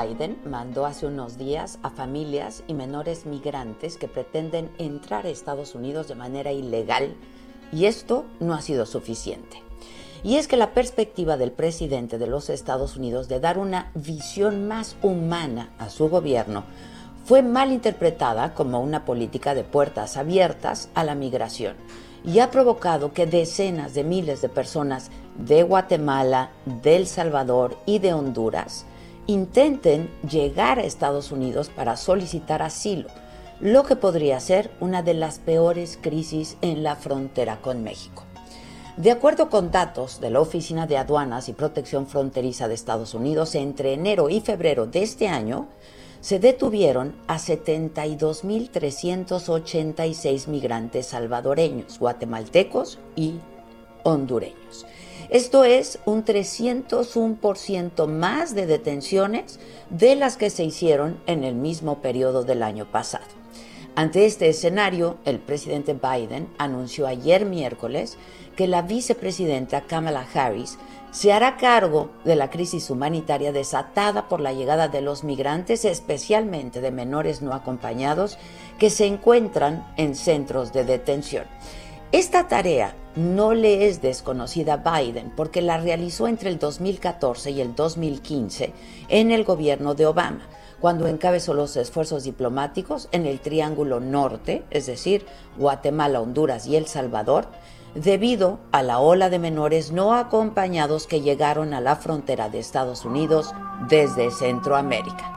Biden mandó hace unos días a familias y menores migrantes que pretenden entrar a Estados Unidos de manera ilegal y esto no ha sido suficiente. Y es que la perspectiva del presidente de los Estados Unidos de dar una visión más humana a su gobierno fue mal interpretada como una política de puertas abiertas a la migración y ha provocado que decenas de miles de personas de Guatemala, de El Salvador y de Honduras intenten llegar a Estados Unidos para solicitar asilo, lo que podría ser una de las peores crisis en la frontera con México. De acuerdo con datos de la Oficina de Aduanas y Protección Fronteriza de Estados Unidos, entre enero y febrero de este año se detuvieron a 72.386 migrantes salvadoreños, guatemaltecos y hondureños. Esto es un 301% más de detenciones de las que se hicieron en el mismo periodo del año pasado. Ante este escenario, el presidente Biden anunció ayer miércoles que la vicepresidenta Kamala Harris se hará cargo de la crisis humanitaria desatada por la llegada de los migrantes, especialmente de menores no acompañados, que se encuentran en centros de detención. Esta tarea no le es desconocida a Biden porque la realizó entre el 2014 y el 2015 en el gobierno de Obama, cuando encabezó los esfuerzos diplomáticos en el Triángulo Norte, es decir, Guatemala, Honduras y El Salvador, debido a la ola de menores no acompañados que llegaron a la frontera de Estados Unidos desde Centroamérica.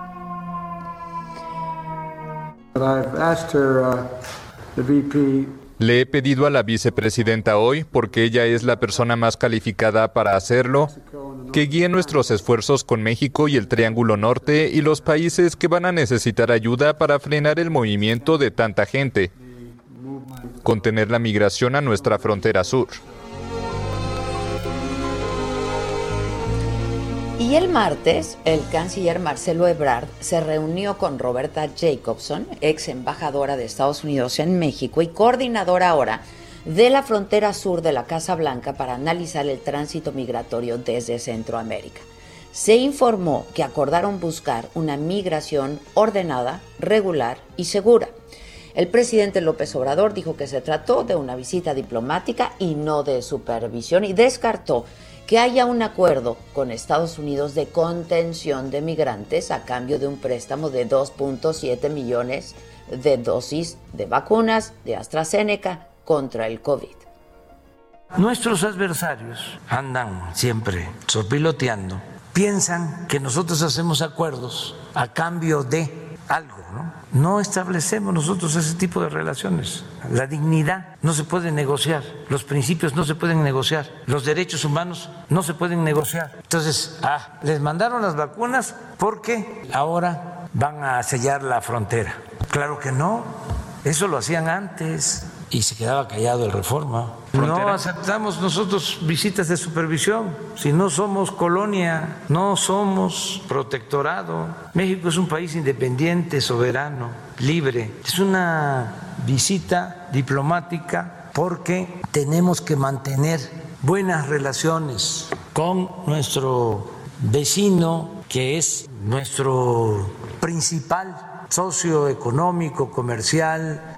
Le he pedido a la vicepresidenta hoy, porque ella es la persona más calificada para hacerlo, que guíe nuestros esfuerzos con México y el Triángulo Norte y los países que van a necesitar ayuda para frenar el movimiento de tanta gente, contener la migración a nuestra frontera sur. Y el martes, el canciller Marcelo Ebrard se reunió con Roberta Jacobson, ex embajadora de Estados Unidos en México y coordinadora ahora de la frontera sur de la Casa Blanca para analizar el tránsito migratorio desde Centroamérica. Se informó que acordaron buscar una migración ordenada, regular y segura. El presidente López Obrador dijo que se trató de una visita diplomática y no de supervisión y descartó que haya un acuerdo con Estados Unidos de contención de migrantes a cambio de un préstamo de 2.7 millones de dosis de vacunas de AstraZeneca contra el COVID. Nuestros adversarios andan siempre sorpiloteando, piensan que nosotros hacemos acuerdos a cambio de algo, ¿no? No establecemos nosotros ese tipo de relaciones. La dignidad no se puede negociar, los principios no se pueden negociar, los derechos humanos no se pueden negociar. Entonces, ah, les mandaron las vacunas porque ahora van a sellar la frontera. Claro que no, eso lo hacían antes y se quedaba callado el reforma. No aceptamos nosotros visitas de supervisión, si no somos colonia, no somos protectorado. México es un país independiente, soberano, libre. Es una visita diplomática porque tenemos que mantener buenas relaciones con nuestro vecino, que es nuestro principal socio económico, comercial,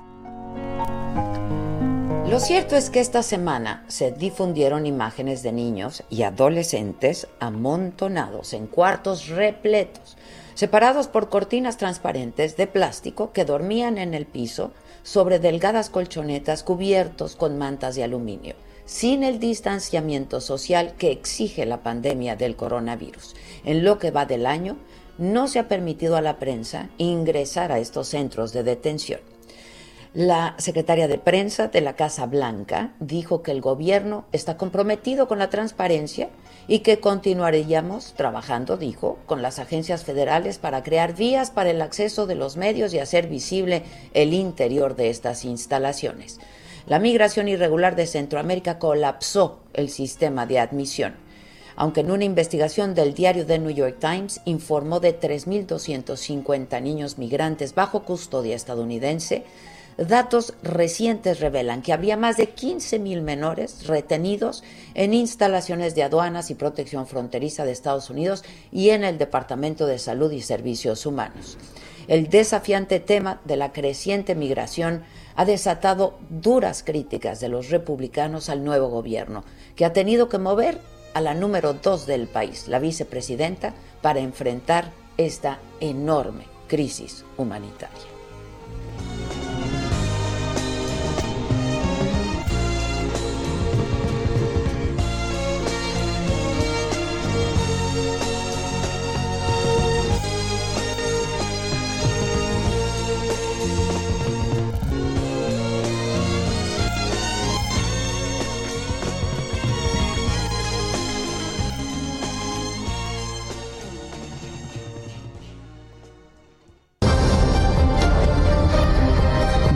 Lo cierto es que esta semana se difundieron imágenes de niños y adolescentes amontonados en cuartos repletos, separados por cortinas transparentes de plástico que dormían en el piso sobre delgadas colchonetas cubiertos con mantas de aluminio, sin el distanciamiento social que exige la pandemia del coronavirus. En lo que va del año, no se ha permitido a la prensa ingresar a estos centros de detención. La secretaria de prensa de la Casa Blanca dijo que el gobierno está comprometido con la transparencia y que continuaríamos trabajando, dijo, con las agencias federales para crear vías para el acceso de los medios y hacer visible el interior de estas instalaciones. La migración irregular de Centroamérica colapsó el sistema de admisión aunque en una investigación del diario The New York Times informó de 3.250 niños migrantes bajo custodia estadounidense, Datos recientes revelan que había más de 15.000 menores retenidos en instalaciones de aduanas y protección fronteriza de Estados Unidos y en el Departamento de Salud y Servicios Humanos. El desafiante tema de la creciente migración ha desatado duras críticas de los republicanos al nuevo gobierno, que ha tenido que mover a la número dos del país, la vicepresidenta, para enfrentar esta enorme crisis humanitaria.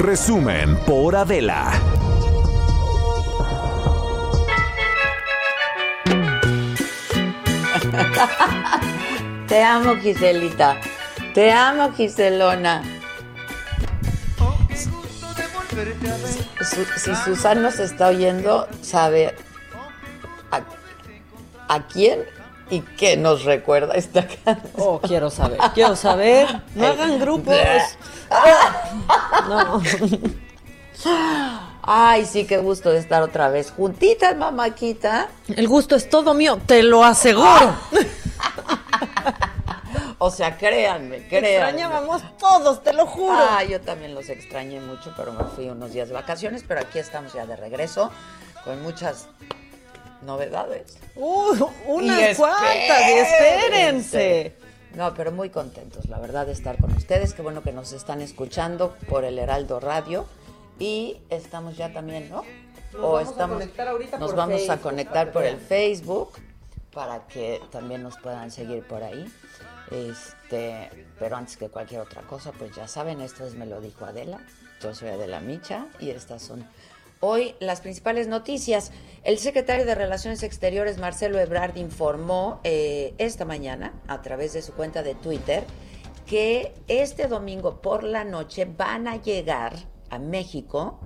Resumen por Adela. Te amo, Giselita. Te amo, Giselona. si Susan nos está oyendo, sabe a quién y qué nos recuerda esta canción. Oh, quiero saber, quiero saber. No hagan grupos. no. Ay, sí, qué gusto de estar otra vez juntitas, mamaquita. El gusto es todo mío, te lo aseguro. o sea, créanme, créanme. Extrañábamos todos, te lo juro. Ah, yo también los extrañé mucho, pero me fui unos días de vacaciones, pero aquí estamos ya de regreso con muchas novedades. Uh, unas cuantas, espérense. No, pero muy contentos, la verdad, de estar con ustedes. Qué bueno que nos están escuchando por el Heraldo Radio. Y estamos ya también, ¿no? Nos o vamos estamos, a conectar ahorita Nos vamos a conectar por el Facebook para que también nos puedan seguir por ahí. Este, pero antes que cualquier otra cosa, pues ya saben, esto es Me lo dijo Adela. Yo soy Adela Micha y estas son Hoy las principales noticias. El secretario de Relaciones Exteriores, Marcelo Ebrard, informó eh, esta mañana a través de su cuenta de Twitter que este domingo por la noche van a llegar a México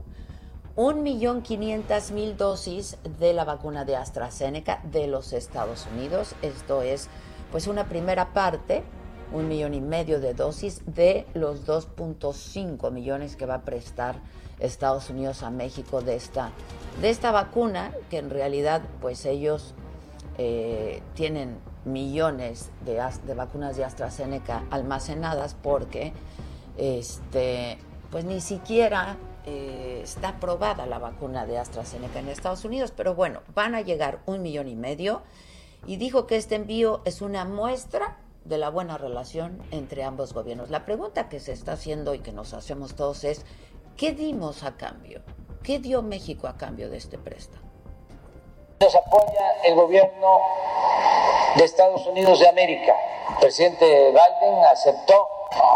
un millón quinientas mil dosis de la vacuna de AstraZeneca de los Estados Unidos. Esto es pues una primera parte, un millón y medio de dosis de los 2.5 millones que va a prestar Estados Unidos a México de esta, de esta vacuna, que en realidad pues ellos eh, tienen millones de, vacunas de AstraZeneca almacenadas porque este, pues ni siquiera eh, está aprobada la vacuna de AstraZeneca en Estados Unidos, pero bueno, van a llegar un millón y medio y dijo que este envío es una muestra de la buena relación entre ambos gobiernos. La pregunta que se está haciendo y que nos hacemos todos es, ¿Qué dimos a cambio? ¿Qué dio México a cambio de este préstamo? Nos apoya el gobierno de Estados Unidos de América. El presidente Biden aceptó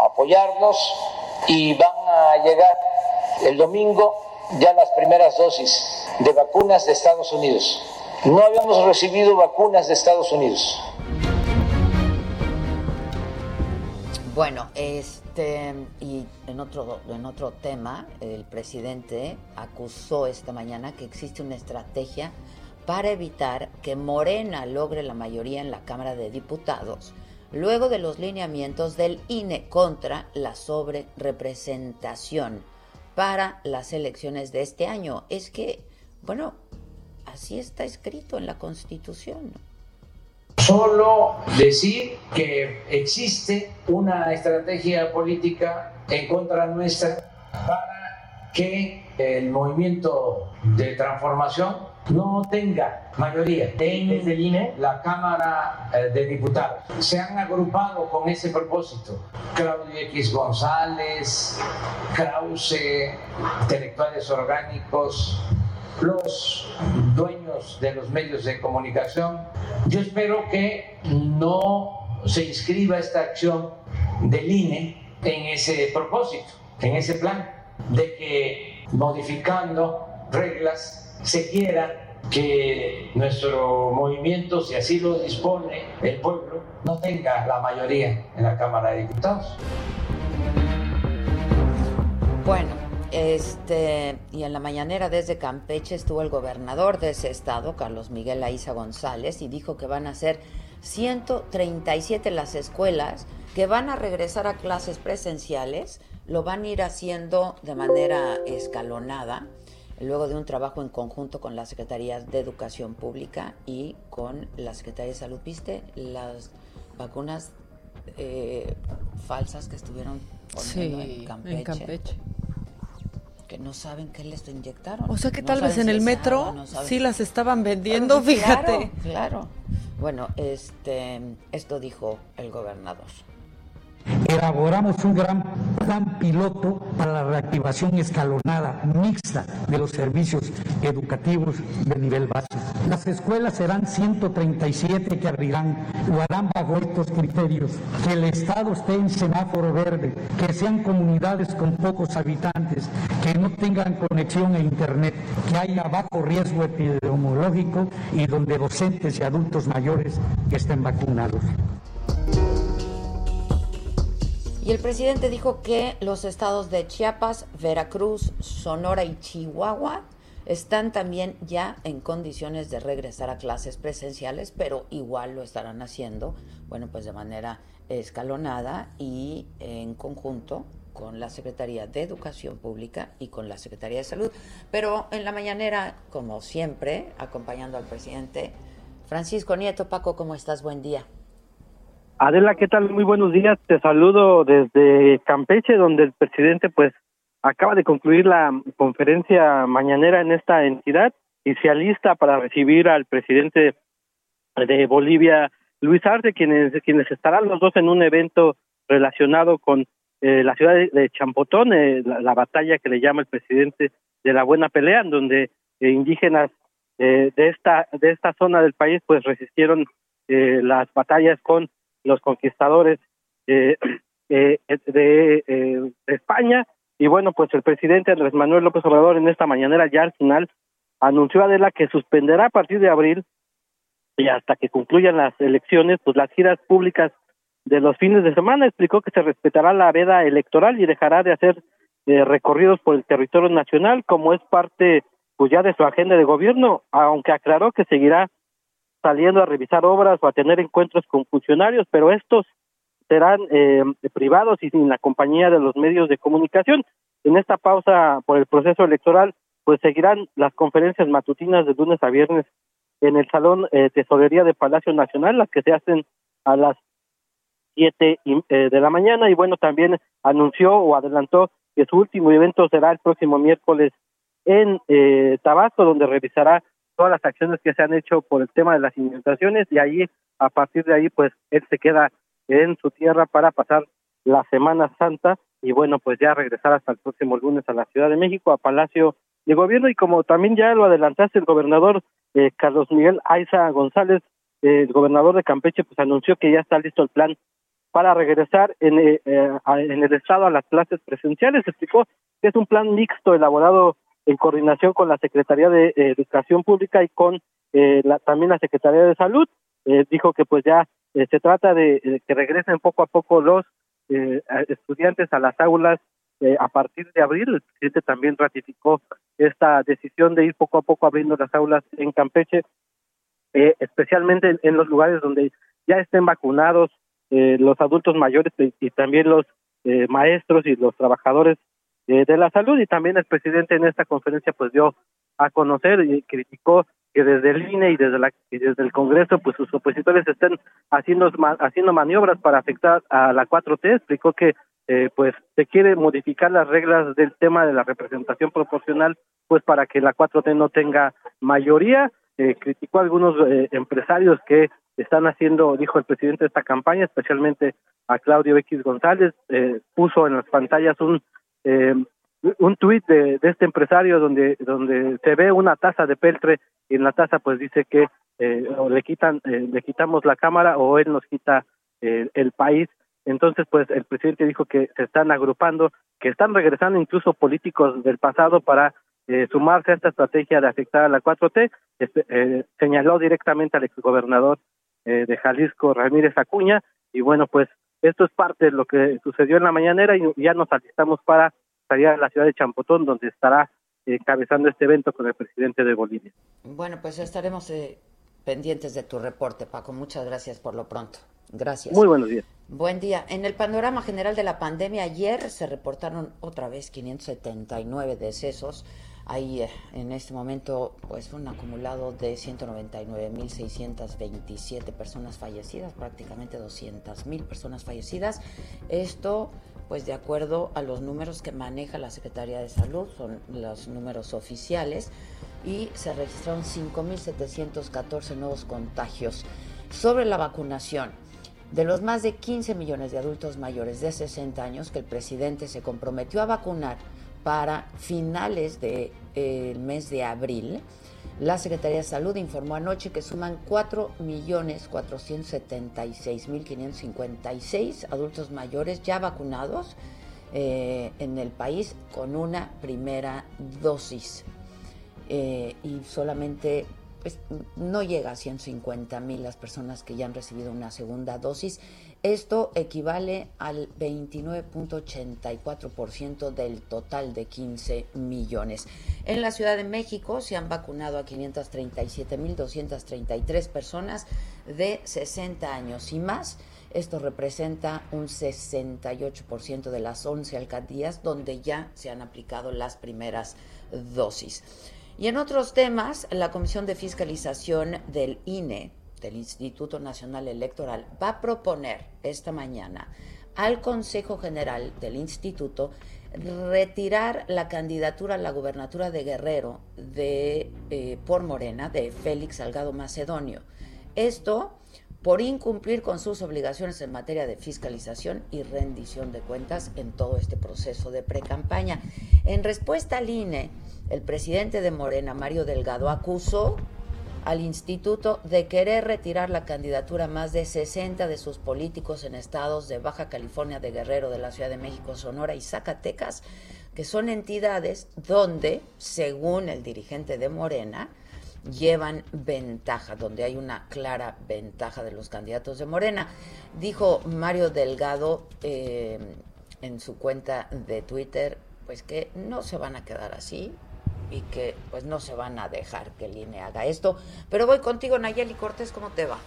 apoyarnos y van a llegar el domingo ya las primeras dosis de vacunas de Estados Unidos. No habíamos recibido vacunas de Estados Unidos. Bueno, este y en otro en otro tema, el presidente acusó esta mañana que existe una estrategia para evitar que Morena logre la mayoría en la Cámara de Diputados, luego de los lineamientos del INE contra la sobrerepresentación para las elecciones de este año. Es que, bueno, así está escrito en la Constitución. Solo decir que existe una estrategia política en contra nuestra para que el movimiento de transformación no tenga mayoría en el INE, la Cámara eh, de Diputados. Se han agrupado con ese propósito. Claudio X González, Krause, intelectuales orgánicos, los dueños de los medios de comunicación. Yo espero que no se inscriba esta acción del INE en ese propósito, en ese plan, de que modificando reglas se quiera que nuestro movimiento, si así lo dispone el pueblo, no tenga la mayoría en la Cámara de Diputados. Bueno, este, y en la mañanera desde Campeche estuvo el gobernador de ese estado, Carlos Miguel Aiza González, y dijo que van a ser 137 las escuelas que van a regresar a clases presenciales, lo van a ir haciendo de manera escalonada luego de un trabajo en conjunto con las Secretarías de Educación Pública y con la Secretaría de Salud. ¿Viste las vacunas eh, falsas que estuvieron poniendo en, Campeche? Que no saben qué les inyectaron. O sea que tal vez en el metro sí las estaban vendiendo, fíjate. Claro, claro. Bueno, este, esto dijo el gobernador elaboramos un gran plan piloto para la reactivación escalonada mixta de los servicios educativos de nivel básico. Las escuelas serán 137 que abrirán o harán bajo estos criterios, que el Estado esté en semáforo verde, que sean comunidades con pocos habitantes, que no tengan conexión a Internet, que haya bajo riesgo epidemiológico y donde docentes y adultos mayores estén vacunados. Y el presidente dijo que los estados de Chiapas, Veracruz, Sonora y Chihuahua están también ya en condiciones de regresar a clases presenciales, pero igual lo estarán haciendo, bueno, pues de manera escalonada y en conjunto con la Secretaría de Educación Pública y con la Secretaría de Salud. Pero en la mañanera, como siempre, acompañando al presidente Francisco Nieto. Paco, ¿cómo estás? Buen día. Adela, ¿qué tal? Muy buenos días. Te saludo desde Campeche, donde el presidente pues acaba de concluir la conferencia mañanera en esta entidad y se alista para recibir al presidente de Bolivia, Luis Arce, quienes, quienes estarán los dos en un evento relacionado con eh, la ciudad de, Champotón, eh, la, batalla que le llama el presidente de la buena pelea, en donde eh, indígenas de esta de esta zona del país pues resistieron las batallas con los conquistadores eh, eh, de, eh, de, España. Y bueno, pues el presidente Andrés Manuel López Obrador en esta mañanera ya al final anunció a Adela que suspenderá a partir de abril y hasta que concluyan las elecciones, pues las giras públicas de los fines de semana. Explicó que se respetará la veda electoral y dejará de hacer recorridos por el territorio nacional como es parte pues ya de su agenda de gobierno, aunque aclaró que seguirá saliendo a revisar obras o a tener encuentros con funcionarios, pero estos serán eh, privados y sin la compañía de los medios de comunicación. En esta pausa por el proceso electoral, pues seguirán las conferencias matutinas de lunes a viernes en el Salón eh, Tesorería de Palacio Nacional, las que se hacen a las siete eh, de la mañana y bueno, también anunció o adelantó que su último evento será el próximo miércoles en eh, Tabasco, donde revisará todas las acciones que se han hecho por el tema de las inundaciones y ahí, a partir de ahí, pues él se queda en su tierra para pasar la Semana Santa y bueno, pues ya regresar hasta el próximo lunes a la Ciudad de México, a Palacio de Gobierno y como también ya lo adelantaste el gobernador eh, Carlos Miguel Aiza González, eh, el gobernador de Campeche, pues anunció que ya está listo el plan para regresar en, eh, en el estado a las clases presenciales. Explicó que es un plan mixto elaborado en coordinación con la Secretaría de Educación Pública y con eh, la, también la Secretaría de Salud. Eh, dijo que pues ya eh, se trata de, que regresen poco a poco los estudiantes a las aulas a partir de abril. El presidente también ratificó esta decisión de ir poco a poco abriendo las aulas en Campeche, especialmente en, los lugares donde ya estén vacunados los adultos mayores y también los maestros y los trabajadores eh, de la salud y también el presidente en esta conferencia pues dio a conocer y criticó que desde el INE y desde la y desde el Congreso pues sus opositores estén haciendo haciendo maniobras para afectar a la 4T explicó que eh, pues se quiere modificar las reglas del tema de la representación proporcional pues para que la 4T no tenga mayoría. Eh, criticó a algunos eh, empresarios que están haciendo, dijo el presidente de esta campaña, especialmente a Claudio X González, eh, puso en las pantallas un eh, un tuit de, de, este empresario donde donde se ve una taza de peltre y en la taza pues dice que eh, o le quitan eh, le quitamos la cámara o él nos quita eh, el país. Entonces pues el presidente dijo que se están agrupando que están regresando incluso políticos del pasado para eh, sumarse a esta estrategia de afectar a la 4T, este, eh, señaló directamente al exgobernador de Jalisco, Ramírez Acuña, y bueno, pues esto es parte de lo que sucedió en la mañanera y ya nos alistamos para salir a la ciudad de Champotón, donde estará encabezando este evento con el presidente de Bolivia. Bueno, pues estaremos pendientes de tu reporte, Paco. Muchas gracias por lo pronto. Gracias. Muy buenos días. Buen día. En el panorama general de la pandemia, ayer se reportaron otra vez 579 decesos hay eh, en este momento pues un acumulado de 199.627 personas fallecidas, prácticamente 200.000 personas fallecidas. Esto pues de acuerdo a los números que maneja la Secretaría de Salud, son los números oficiales y se registraron 5.714 nuevos contagios. Sobre la vacunación, de los más de 15 millones de adultos mayores de 60 años que el presidente se comprometió a vacunar, para finales del de, eh, mes de abril. La Secretaría de Salud informó anoche que suman 4.476.556 adultos mayores ya vacunados eh, en el país con una primera dosis. Eh, y solamente pues, no llega a 150.000 las personas que ya han recibido una segunda dosis esto equivale al 29.84% del total de 15 millones. En la Ciudad de México se han vacunado a 537.233 personas de 60 años y más. Esto representa un 68% de las 11 alcaldías donde ya se han aplicado las primeras dosis. Y en otros temas, la Comisión de Fiscalización del INE del Instituto Nacional Electoral va a proponer esta mañana al Consejo General del Instituto retirar la candidatura a la gubernatura de Guerrero de eh, por Morena de Félix Salgado Macedonio. Esto por incumplir con sus obligaciones en materia de fiscalización y rendición de cuentas en todo este proceso de precampaña. En respuesta al INE, el presidente de Morena, Mario Delgado, acusó al instituto de querer retirar la candidatura más de 60 de sus políticos en estados de Baja California, de Guerrero, de la Ciudad de México, Sonora y Zacatecas, que son entidades donde, según el dirigente de Morena, llevan ventaja, donde hay una clara ventaja de los candidatos de Morena. Dijo Mario Delgado eh, en su cuenta de Twitter, pues que no se van a quedar así, y que pues no se van a dejar que el INE haga esto. Pero voy contigo, Nayeli Cortés, ¿cómo te va?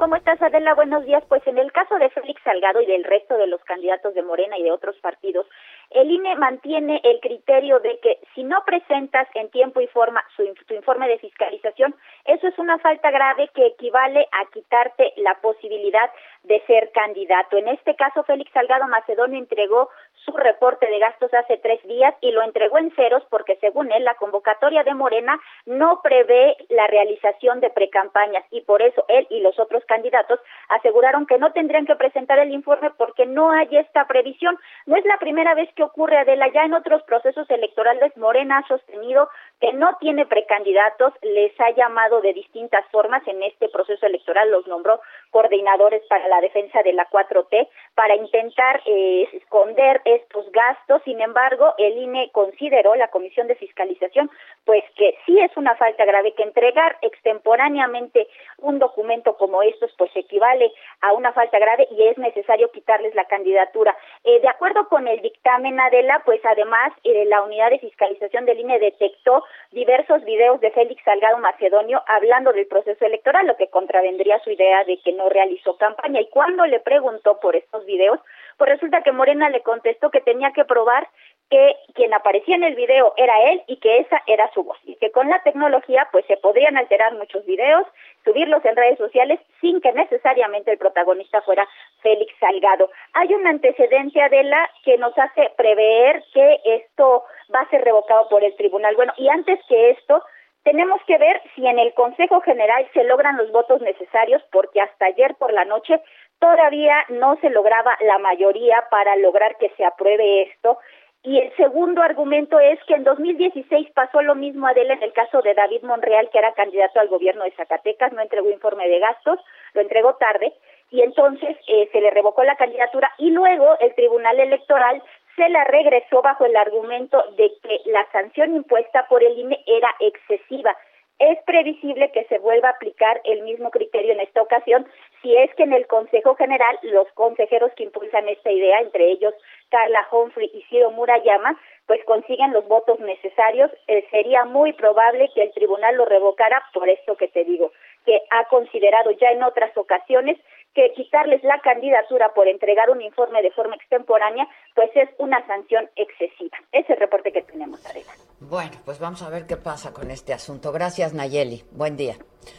¿Cómo estás, Adela? Buenos días. Pues en el caso de Félix Salgado y del resto de los candidatos de Morena y de otros partidos, el INE mantiene el criterio de que si no presentas en tiempo y forma su, tu informe de fiscalización, eso es una falta grave que equivale a quitarte la posibilidad de ser candidato. En este caso, Félix Salgado Macedonio entregó su reporte de gastos hace tres días y lo entregó en ceros porque, según él, la convocatoria de Morena no prevé la realización de precampañas y por eso él y los otros candidatos aseguraron que no tendrían que presentar el informe porque no hay esta previsión. No es la primera vez que ocurre, Adela, ya en otros procesos electorales Morena ha sostenido que no tiene precandidatos, les ha llamado de distintas formas en este proceso electoral, los nombró coordinadores para la defensa de la 4T, para intentar eh, esconder estos gastos. Sin embargo, el INE consideró, la Comisión de Fiscalización, pues que sí es una falta grave, que entregar extemporáneamente un documento como estos, pues equivale a una falta grave y es necesario quitarles la candidatura. Eh, de acuerdo con el dictamen Adela, pues además eh, la unidad de fiscalización del INE detectó diversos videos de Félix Salgado Macedonio hablando del proceso electoral, lo que contravendría su idea de que no realizó campaña. Y cuando le preguntó por estos videos, pues resulta que Morena le contestó que tenía que probar que quien aparecía en el video era él y que esa era su voz y que con la tecnología pues se podrían alterar muchos videos, subirlos en redes sociales sin que necesariamente el protagonista fuera Félix Salgado. Hay un antecedente Adela que nos hace prever que esto va a ser revocado por el tribunal. Bueno, y antes que esto, tenemos que ver si en el Consejo General se logran los votos necesarios, porque hasta ayer por la noche todavía no se lograba la mayoría para lograr que se apruebe esto. Y el segundo argumento es que en 2016 pasó lo mismo Adela en el caso de David Monreal, que era candidato al gobierno de Zacatecas, no entregó informe de gastos, lo entregó tarde, y entonces eh, se le revocó la candidatura y luego el Tribunal Electoral se la regresó bajo el argumento de que la sanción impuesta por el INE era excesiva. Es previsible que se vuelva a aplicar el mismo criterio en esta ocasión si es que en el Consejo General los consejeros que impulsan esta idea, entre ellos Carla Humphrey y Ciro Murayama, pues consiguen los votos necesarios, eh, sería muy probable que el tribunal lo revocara por esto que te digo, que ha considerado ya en otras ocasiones que quitarles la candidatura por entregar un informe de forma extemporánea, pues es una sanción excesiva. Ese es el reporte que tenemos, Adela. Bueno, pues vamos a ver qué pasa con este asunto. Gracias, Nayeli. Buen día.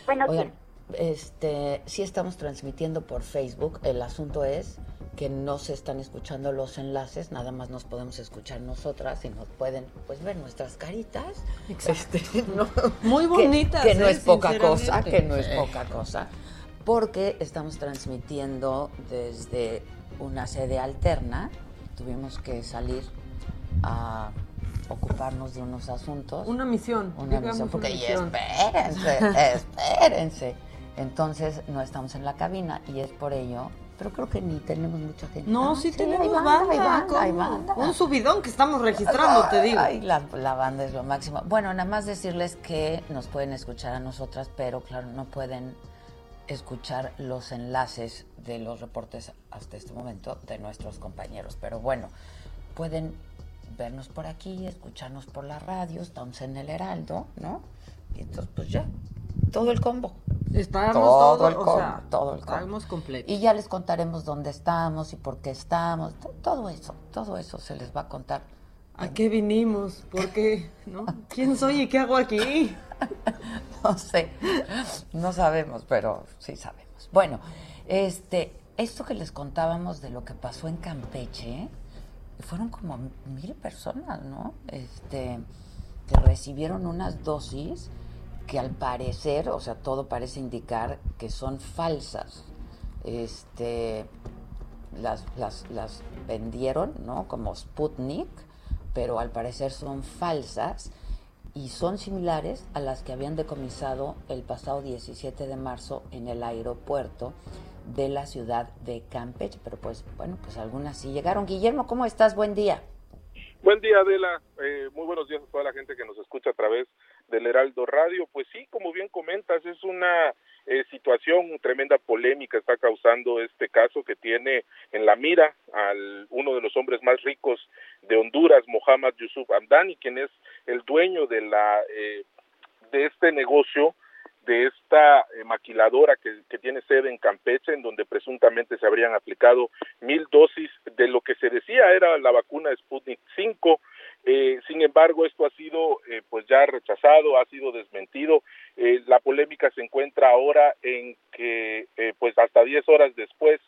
Buenos Oigan, este, sí estamos transmitiendo por Facebook. El asunto es que no se están escuchando los enlaces, nada más nos podemos escuchar nosotras y nos pueden pues ver nuestras caritas. Este, Muy bonitas. Que, no ¿eh? es poca cosa, que no es poca cosa porque estamos transmitiendo desde una sede alterna. Tuvimos que salir a ocuparnos de unos asuntos. Una misión. Una misión, porque y espérense, espérense. Entonces no estamos en la cabina y es por ello pero creo que ni tenemos mucha gente. No, sí, tenemos banda, Un subidón que estamos registrando, te digo. Ay, la, la, banda es lo máximo. Bueno, nada más decirles que nos pueden escuchar a nosotras, pero claro, no pueden escuchar los enlaces de los reportes hasta este momento de nuestros compañeros. Pero bueno, pueden vernos por aquí, escucharnos por la radio, estamos en el Heraldo, ¿no? Y entonces, pues ya, todo el combo. Estamos todo, el combo, todo el combo. completo. Y ya les contaremos dónde estamos y por qué estamos, todo eso, todo eso se les va a contar. ¿A qué vinimos? ¿Por qué? ¿No? ¿Quién soy y qué hago aquí? no sé, no sabemos, pero sí sabemos. Bueno, este, esto que les contábamos de lo que pasó en Campeche, fueron como mil personas, ¿no? Este, que recibieron unas dosis que al parecer, o sea, todo parece indicar que son falsas. Este, las, las, las vendieron, ¿no? Como Sputnik, pero al parecer son falsas y son similares a las que habían decomisado el pasado 17 de marzo en el aeropuerto de la ciudad de Campeche, pero pues bueno, pues algunas sí llegaron. Guillermo, ¿cómo estás? Buen día. Buen día, Adela. Eh, muy buenos días a toda la gente que nos escucha a través del Heraldo Radio. Pues sí, como bien comentas, es una eh, situación, tremenda polémica está causando este caso que tiene en la mira al uno de los hombres más ricos de Honduras, Mohamed Yusuf Amdani, quien es el dueño de la eh, de este negocio de esta eh, maquiladora que, que, tiene sede en Campeche, en donde presuntamente se habrían aplicado mil dosis de lo que se decía era la vacuna Sputnik 5 eh, sin embargo, esto ha sido eh, pues ya rechazado, ha sido desmentido. Eh, la polémica se encuentra ahora en que pues hasta 10 horas después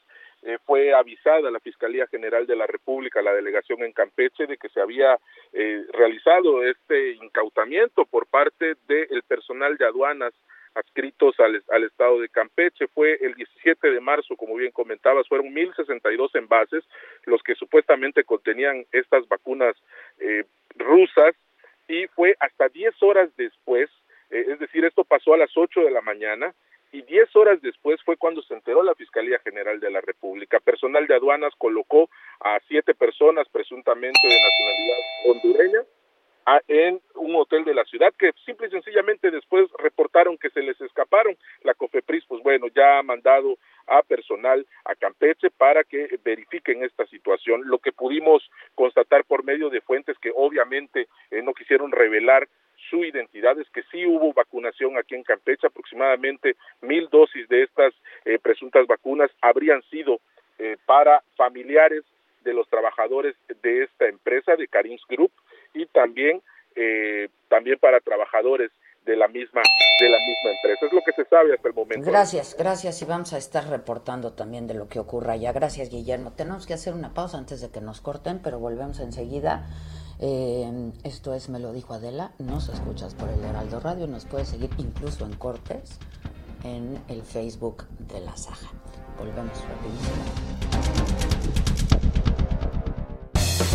fue avisada la Fiscalía General de la República, la delegación en Campeche, de que se había realizado este incautamiento por parte del personal de aduanas adscritos al, estado de Campeche. Fue el 17 de marzo, como bien comentabas, fueron 1.062 envases los que supuestamente contenían estas vacunas eh, rusas y fue hasta 10 horas después, eh, es decir, esto pasó a las 8 de la mañana y 10 horas después fue cuando se enteró la Fiscalía General de la República. Personal de aduanas colocó a siete personas presuntamente de nacionalidad hondureña en un hotel de la ciudad que simple y sencillamente después reportaron que se les escaparon. La COFEPRIS, pues bueno, ya ha mandado a personal a Campeche para que verifiquen esta situación. Lo que pudimos constatar por medio de fuentes que obviamente eh, no quisieron revelar su identidad es que sí hubo vacunación aquí en Campeche, aproximadamente mil dosis de estas eh, presuntas vacunas habrían sido eh, para familiares de los trabajadores de esta empresa, de Karins Group, y también, eh, también para trabajadores de la misma de la misma empresa. Es lo que se sabe hasta el momento. Gracias, gracias y vamos a estar reportando también de lo que ocurra allá. Gracias, Guillermo. Tenemos que hacer una pausa antes de que nos corten, pero volvemos enseguida. Eh, esto es Me lo dijo Adela. Nos escuchas por el Heraldo Radio. Nos puedes seguir incluso en cortes en el Facebook de la Saja. Volvemos rapidísimo.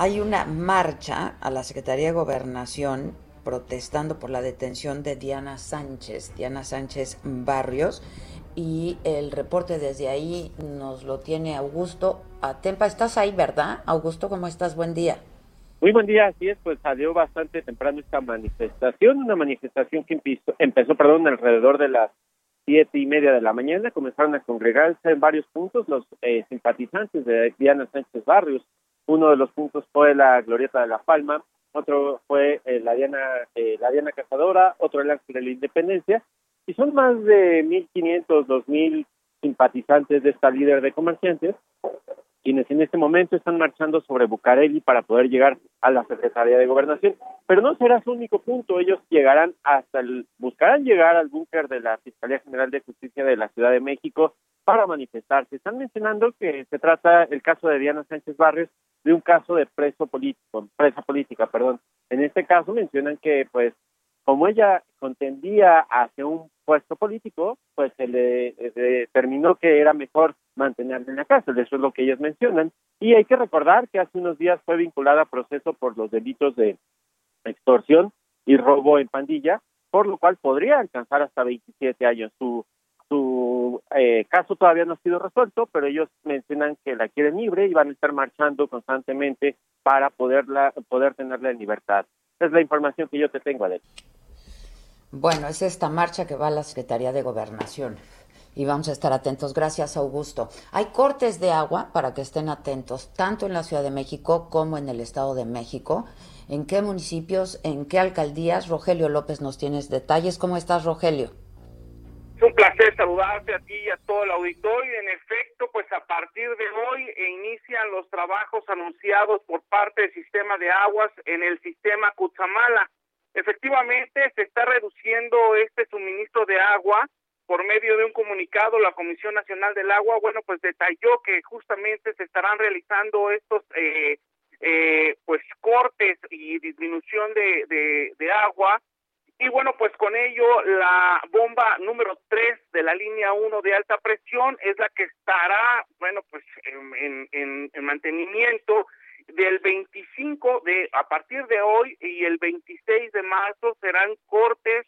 Hay una marcha a la Secretaría de Gobernación protestando por la detención de Diana Sánchez, Diana Sánchez Barrios, y el reporte desde ahí nos lo tiene Augusto Atempa. ¿Estás ahí, verdad? Augusto, ¿cómo estás? Buen día. Muy buen día, así es, pues salió bastante temprano esta manifestación, una manifestación que empezó, perdón, alrededor de las siete y media de la mañana comenzaron a congregarse en varios puntos los eh, simpatizantes de Diana Sánchez Barrios. Uno de los puntos fue la Glorieta de la Palma, otro fue eh, la Diana eh, la Diana Cazadora, otro el Ángel de la Independencia, y son más de 1.500, 2.000 simpatizantes de esta líder de comerciantes quienes en este momento están marchando sobre Bucareli para poder llegar a la Secretaría de Gobernación. Pero no será su único punto, ellos llegarán hasta el, buscarán llegar al búnker de la Fiscalía General de Justicia de la Ciudad de México para manifestarse. Están mencionando que se trata el caso de Diana Sánchez Barrios de un caso de preso político, presa política, perdón. En este caso mencionan que pues como ella contendía hacia un puesto político, pues se le determinó que era mejor mantenerla en la cárcel, eso es lo que ellos mencionan. Y hay que recordar que hace unos días fue vinculada a proceso por los delitos de extorsión y robo en pandilla, por lo cual podría alcanzar hasta 27 años. Su, su eh, caso todavía no ha sido resuelto, pero ellos mencionan que la quieren libre y van a estar marchando constantemente para poderla, poder tenerla en libertad. Es la información que yo te tengo, Adel. Bueno, es esta marcha que va a la Secretaría de Gobernación y vamos a estar atentos. Gracias, Augusto. Hay cortes de agua para que estén atentos, tanto en la Ciudad de México como en el Estado de México. ¿En qué municipios, en qué alcaldías? Rogelio López nos tienes detalles. ¿Cómo estás, Rogelio? Es un placer saludarte a ti y a todo el auditorio. En efecto, pues a partir de hoy inician los trabajos anunciados por parte del sistema de aguas en el sistema Cutzamala. Efectivamente, se está reduciendo este suministro de agua por medio de un comunicado, la Comisión Nacional del Agua, bueno, pues detalló que justamente se estarán realizando estos, eh, eh, pues, cortes y disminución de, de, agua. Y bueno, pues con ello la bomba número 3 de la línea 1 de alta presión es la que estará, bueno, pues en, en, en mantenimiento del 25 de a partir de hoy y el 26 de marzo serán cortes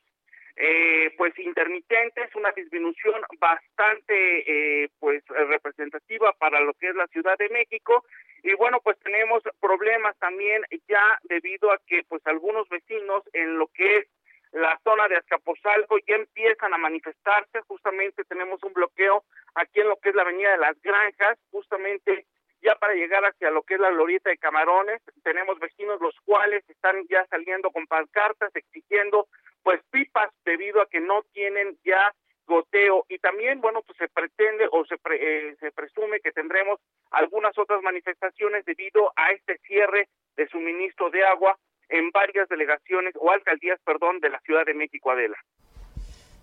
eh, pues intermitentes, una disminución bastante eh, pues representativa para lo que es la Ciudad de México. Y bueno pues tenemos problemas también ya debido a que pues algunos vecinos en lo que es la zona de Azcapotzalco ya empiezan a manifestarse, justamente tenemos un bloqueo aquí en lo que es la avenida de las Granjas, justamente ya para llegar hacia lo que es la glorieta de Camarones, tenemos vecinos los cuales están ya saliendo con pancartas exigiendo pues pipas debido a que no tienen ya goteo y también bueno pues se pretende o se eh, se presume que tendremos algunas otras manifestaciones debido a este cierre de suministro de agua en varias delegaciones o alcaldías perdón de la Ciudad de México Adela.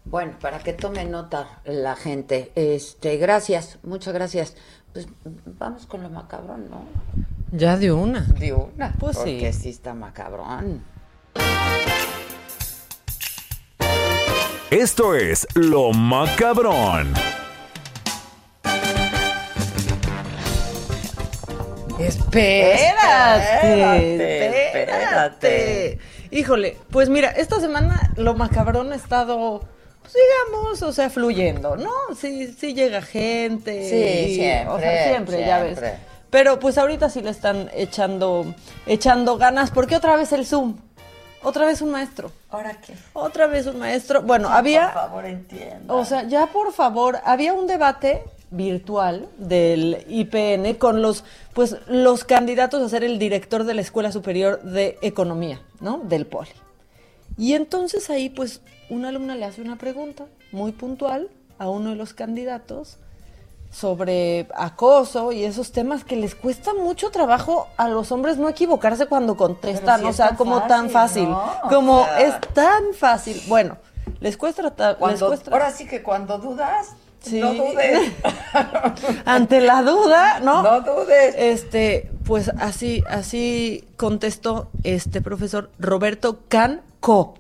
Bueno, para que tome nota la gente. Este, gracias, muchas gracias. Pues vamos con lo macabrón, ¿no? Ya de una. De una. Pues porque sí. sí está macabrón. Esto es Lo Macabrón. Espérate, espérate, Híjole, pues mira, esta semana lo macabrón ha estado, digamos, o sea, fluyendo, ¿no? Sí, sí llega gente. Sí, siempre. O sea, siempre, ya ves. Pero pues ahorita sí le están echando, echando ganas, porque otra vez el Zoom. Otra vez un maestro. ¿Ahora qué? Otra vez un maestro. Bueno, había. Por favor, entienda. O sea, ya por favor, había un debate virtual del IPN con los pues los candidatos a ser el director de la Escuela Superior de Economía, ¿no? Del Poli. Y entonces ahí pues una alumna le hace una pregunta muy puntual a uno de los candidatos sobre acoso y esos temas que les cuesta mucho trabajo a los hombres no equivocarse cuando contestan, o sea, como fácil, tan fácil, ¿no? O como sea- es tan fácil. Bueno, les cuesta, les Cuando- cuesta ahora sí que cuando dudas, Sí. no dudes. ante la duda, ¿no? No dudes. Este, pues así, así contestó este profesor Roberto Canco.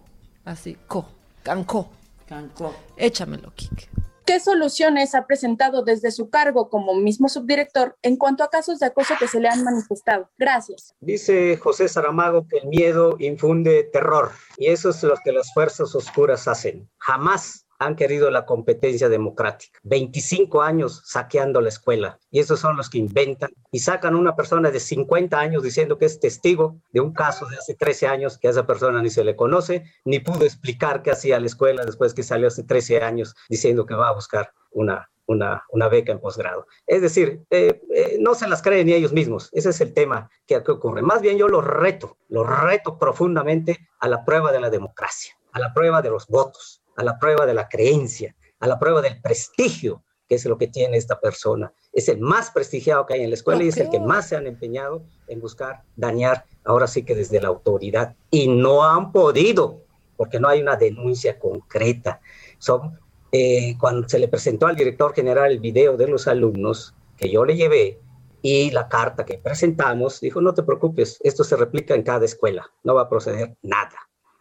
Así, co, Canco. Cancó. Échamelo, Kike. ¿Qué soluciones ha presentado desde su cargo como mismo subdirector en cuanto a casos de acoso que se le han manifestado? Gracias. Dice José Saramago que el miedo infunde terror y eso es lo que las fuerzas oscuras hacen. Jamás han querido la competencia democrática. 25 años saqueando la escuela y esos son los que inventan y sacan una persona de 50 años diciendo que es testigo de un caso de hace 13 años que a esa persona ni se le conoce ni pudo explicar qué hacía la escuela después que salió hace 13 años diciendo que va a buscar una, una, una beca en posgrado. Es decir, eh, eh, no se las creen ni ellos mismos. Ese es el tema que aquí ocurre. Más bien yo los reto, los reto profundamente a la prueba de la democracia, a la prueba de los votos, a la prueba de la creencia, a la prueba del prestigio que es lo que tiene esta persona. Es el más prestigiado que hay en la escuela y es el que más se han empeñado en buscar dañar, ahora sí que desde la autoridad. Y no han podido, porque no hay una denuncia concreta. Son, eh, cuando se le presentó al director general el video de los alumnos que yo le llevé y la carta que presentamos, dijo, no te preocupes, esto se replica en cada escuela, no va a proceder nada.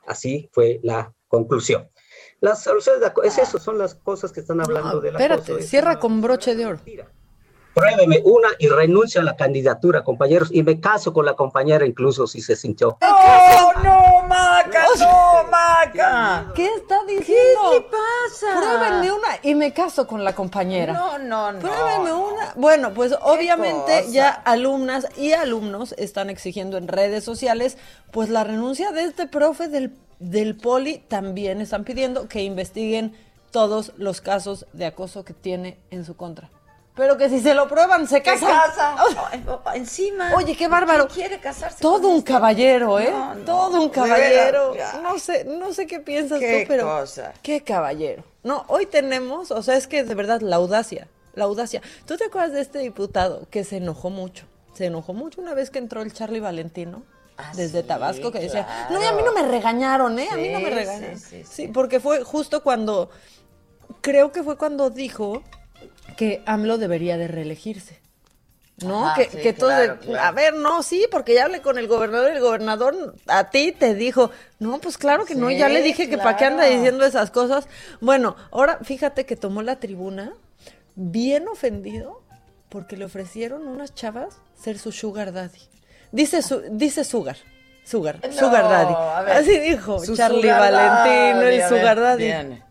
Así fue la conclusión. Las soluciones, de es eso, son las cosas que están hablando de la Espérate, cierra con broche de oro. Pruébeme una y renuncio a la candidatura, compañeros, y me caso con la compañera incluso si se sintió. ¡No, no, Maca! ¡No, Maca! ¿Qué está diciendo? ¿Qué le pasa? Pruébenme una y me caso con la compañera. No, no, no. Pruébenme una. Bueno, pues obviamente cosa? ya alumnas y alumnos están exigiendo en redes sociales pues la renuncia de este profe del, del poli. También están pidiendo que investiguen todos los casos de acoso que tiene en su contra. Pero que si se lo prueban, se ¿Qué casan. casa? Ay, Encima. Oye, qué bárbaro. ¿Quién quiere casarse Todo un este? caballero, ¿eh? No, no, Todo un caballero. No sé, no sé qué piensas Qué tú, pero cosa. qué caballero. No, hoy tenemos, o sea, es que de verdad la audacia, la audacia. ¿Tú te acuerdas de este diputado que se enojó mucho? Se enojó mucho una vez que entró el Charlie Valentino. Desde Tabasco que decía, claro. no, y a mí no me regañaron, ¿eh? a mí no me regañaron. sí, sí. sí, porque fue justo cuando, creo que fue cuando dijo que AMLO debería de reelegirse. ¿No? Ajá, que todo claro, de- claro. a ver, no, sí, porque ya hablé con el gobernador y el gobernador a ti te dijo, no, pues claro que no, ya le dije que para qué anda diciendo esas cosas. Bueno, ahora fíjate que tomó la tribuna bien ofendido porque le ofrecieron unas chavas ser su sugar daddy. Dice su, dice sugar. Sugar, No, sugar daddy. Así dijo su Charlie sugar Valentino, daddy, el sugar daddy.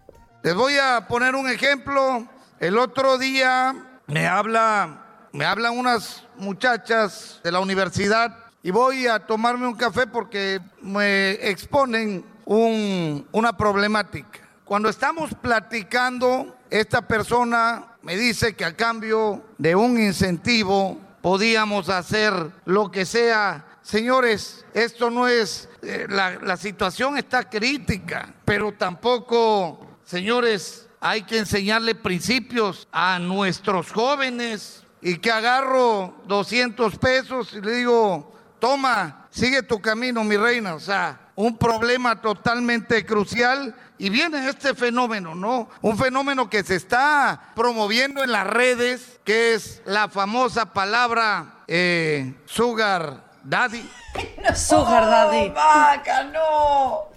Les voy a poner un ejemplo. El otro día me habla, me hablan unas muchachas de la universidad y voy a tomarme un café porque me exponen un- una problemática. Cuando estamos platicando, esta persona me dice que a cambio de un incentivo podíamos hacer lo que sea. Señores, esto no es, eh, la, la situación está crítica, pero tampoco, señores, hay que enseñarle principios a nuestros jóvenes y que agarro 200 pesos y le digo, toma, sigue tu camino, mi reina. O sea, un problema totalmente crucial. Y viene este fenómeno, ¿no? Un fenómeno que se está promoviendo en las redes, que es la famosa palabra eh, sugar daddy. Sugar daddy. ¡No, Maca, no!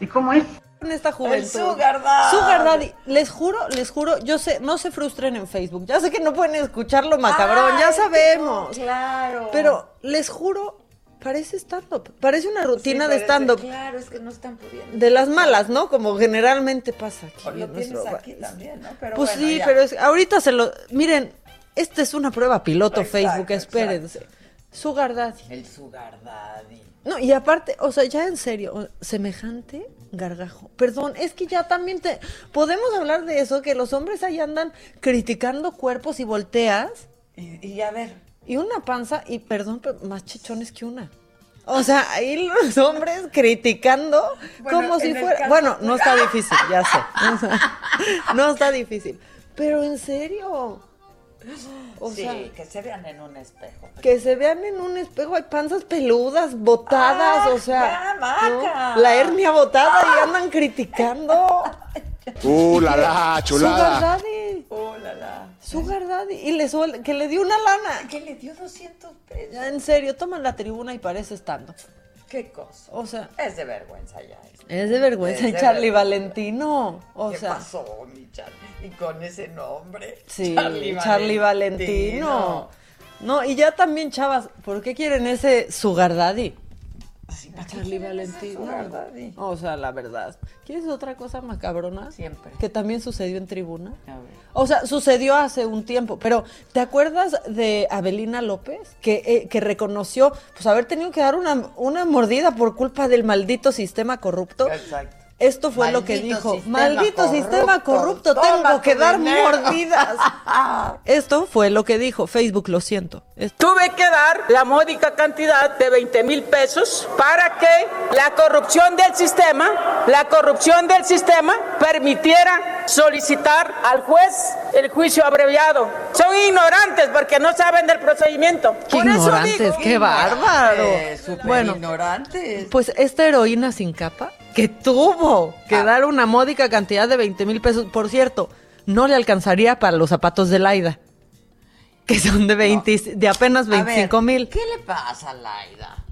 ¿Y cómo es? en esta juventud. El sugar daddy. Sugar daddy. Les juro, les juro, yo sé, no se frustren en Facebook. Ya sé que no pueden escucharlo macabrón, ya sabemos. no, claro. Pero les juro, parece stand-up. Parece una rutina Sí, de stand-up. Claro, es que no están pudiendo. De las malas, ¿no? Como generalmente pasa aquí. Lo en tienes nuestro aquí también, ¿no? Pero pues bueno, sí, ya. pero es- ahorita se lo... Miren, esta es una prueba piloto Exacto, Facebook, espérense. Sugar Daddy. El sugar daddy. No, y aparte, o sea, ya en serio, semejante gargajo. Perdón, es que ya también te... Podemos hablar de eso, que los hombres ahí andan criticando cuerpos y volteas. Y, y a ver, Y una panza, y perdón, pero más chichones que una. O sea, ahí los hombres criticando Bueno, como si fuera... caso Bueno, no está difícil, ya sé. O sea, no está difícil. Pero en serio. O sí, sea, que se vean en un espejo. que se vean en un espejo, hay panzas peludas, botadas, Ah, o sea. ¿no? la hernia botada y andan criticando. Uh, la la, Sugar chulada. Daddy, Oh, la, la. Sugar Daddy, y le suel- que le dio una lana. Que le dio 200 pesos. En serio, toman la tribuna y parece estando. Qué cosa. O sea, Es de vergüenza ya. esto. es de vergüenza, Es de Charlie vergüenza. Valentino. O ¿Qué sea, pasó, mi Charlie? Y con ese nombre. sí, Charlie, Valentino. No, y ya también, chavas, ¿por qué quieren ese Sugar Daddy? Charlie daddy? O sea, la verdad. ¿Quieres otra cosa macabrona? Siempre. Que también sucedió en tribuna. A ver. O sea, sucedió hace un tiempo, pero ¿te acuerdas de Abelina López? Que, eh, que reconoció, pues, haber tenido que dar una, una mordida por culpa del maldito sistema corrupto. Exacto. Esto fue lo que dijo. sistema Maldito corrupto. sistema corrupto, tengo que dar dinero. mordidas. Esto fue lo que dijo. Facebook, lo siento. Esto- Tuve que dar la módica cantidad de 20 mil pesos para que la corrupción del sistema, la corrupción del sistema permitiera solicitar al juez el juicio abreviado. Son ignorantes porque no saben del procedimiento. Qué Por eso ignorantes, digo- qué bárbaro. Eh, súper Bueno, ignorantes. Pues esta heroína sin capa que tuvo que Ah. dar una módica cantidad de 20 mil pesos, por cierto, no le alcanzaría para los zapatos de Laida, que son de 20, de apenas A ver, 25 mil. ¿Qué le pasa a Laida?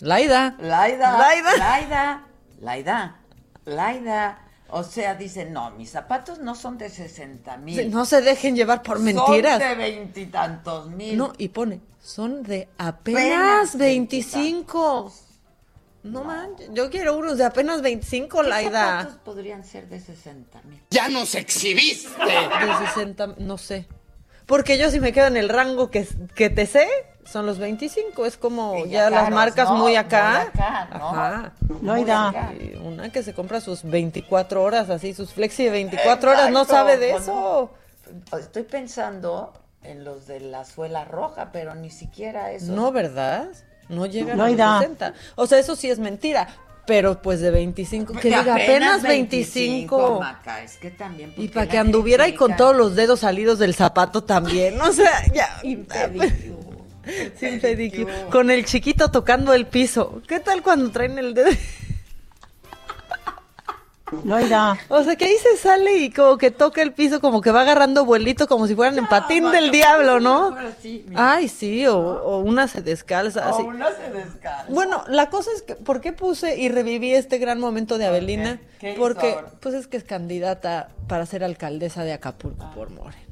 Laida. Laida. Laida. Laida. Laida. Laida. O sea, dice, no, mis zapatos no son de 60 mil. No se dejen llevar por mentiras. Son de veintitantos mil. No, y pone, son de Apenas apenas 25. No manches, yo quiero unos de apenas 25, ¿Qué Laida. zapatos podrían ser de 60 mil? Ya nos exhibiste. De 60, no sé. Porque yo si me quedo en el rango que, que te sé, son los 25. Es como Y ya, las caros, marcas ¿no? muy acá. Muy acá, ¿no? Ajá. Y Una que se compra sus 24 horas, así, sus flexi de 24 horas, no sabe de eso. no. Estoy pensando en los de la suela roja, pero ni siquiera eso. No, ¿verdad? No llegan a los 60. O sea, eso sí es mentira. Pero pues de 25, que diga apenas 25. Maca, es que también. Y porque para que anduviera ahí con todos los dedos salidos del zapato también. O sea, ya. Sin pedicure. Sin pedicure. Con el chiquito tocando el piso. ¿Qué tal cuando traen el dedo? Loida. O sea, que ahí se sale y como que toca el piso, como que va agarrando vuelito, como si fueran en patín del diablo, ¿no? Ahora sí, mira. Ay, sí, o, o una se descalza. O así. una se descansa. Bueno, la cosa es que, ¿por qué puse y reviví este gran momento de Abelina? ¿Qué hizo Porque, ahora? pues es que es candidata para ser alcaldesa de Acapulco por Morena.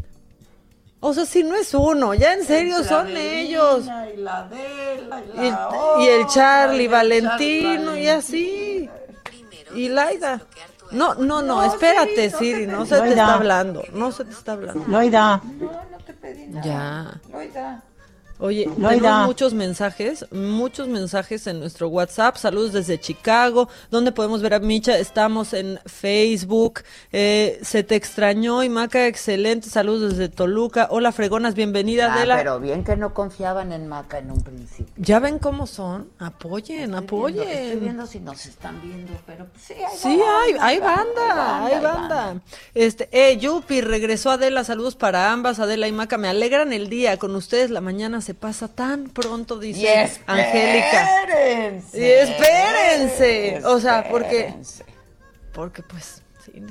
O sea, si no es uno, ya en serio La son de ellos. Y la y, Y el, y Charlie y el Valentino Charlie y así. Y Laida. No, no, no, espérate, Siri, te no se te está hablando, no se te está hablando. Loida. No, no te pedí nada. Ya. Loida. Oye, Loida. tenemos muchos mensajes, muchos mensajes en nuestro WhatsApp. Saludos desde Chicago, donde podemos ver a Micha. Estamos en Facebook. Eh, se te extrañó, y Maca, excelente. Saludos desde Toluca. Hola, fregonas, bienvenida, Ah, Adela. pero bien que no confiaban en Maca en un principio. Ya ven cómo son. Apoyen, Estoy apoyen. viendo- estoy viendo si nos están viendo, pero pues, sí, hay Sí, hay, hay banda, hay hay banda. Este, eh, Yupi, regresó Adela, saludos para ambas, Adela y Maca, me alegran el día, con ustedes la mañana se pasa tan pronto, dice Y Angélica. espérense. Y espérense, o sea, porque, Espérense. porque pues, sí,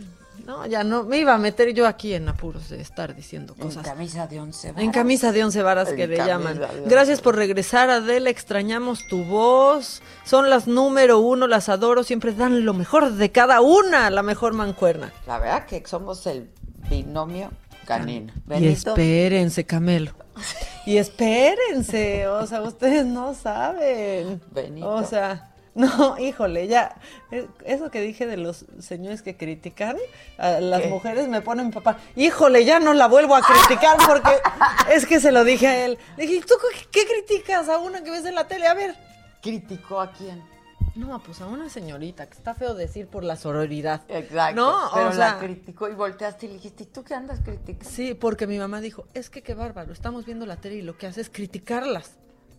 No, ya no, me iba a meter yo aquí en apuros de estar diciendo En cosas. camisa de once varas. En camisa de once varas En que le llaman. Gracias por regresar, Adela. Extrañamos tu voz. Son las número uno, las adoro. Siempre dan lo mejor de cada una, la mejor mancuerna. La verdad que somos el binomio canino. Y espérense, Camelo. Y espérense, o sea, ustedes no saben. Benito. O sea, no, híjole, ya, eh, eso que dije de los señores que critican a las ¿Qué? mujeres me pone mi papá, híjole, ya no la vuelvo a criticar porque es que se lo dije a él. Le dije, ¿tú qué, qué criticas a una que ves en la tele? A ver. ¿Criticó a quién? No, pues a una señorita, que está feo decir por la sororidad. Exacto. No, pero o la sea, criticó y volteaste y le dijiste, ¿y tú qué andas criticando? Sí, porque mi mamá dijo, es que qué bárbaro, estamos viendo la tele y lo que hace es criticarlas.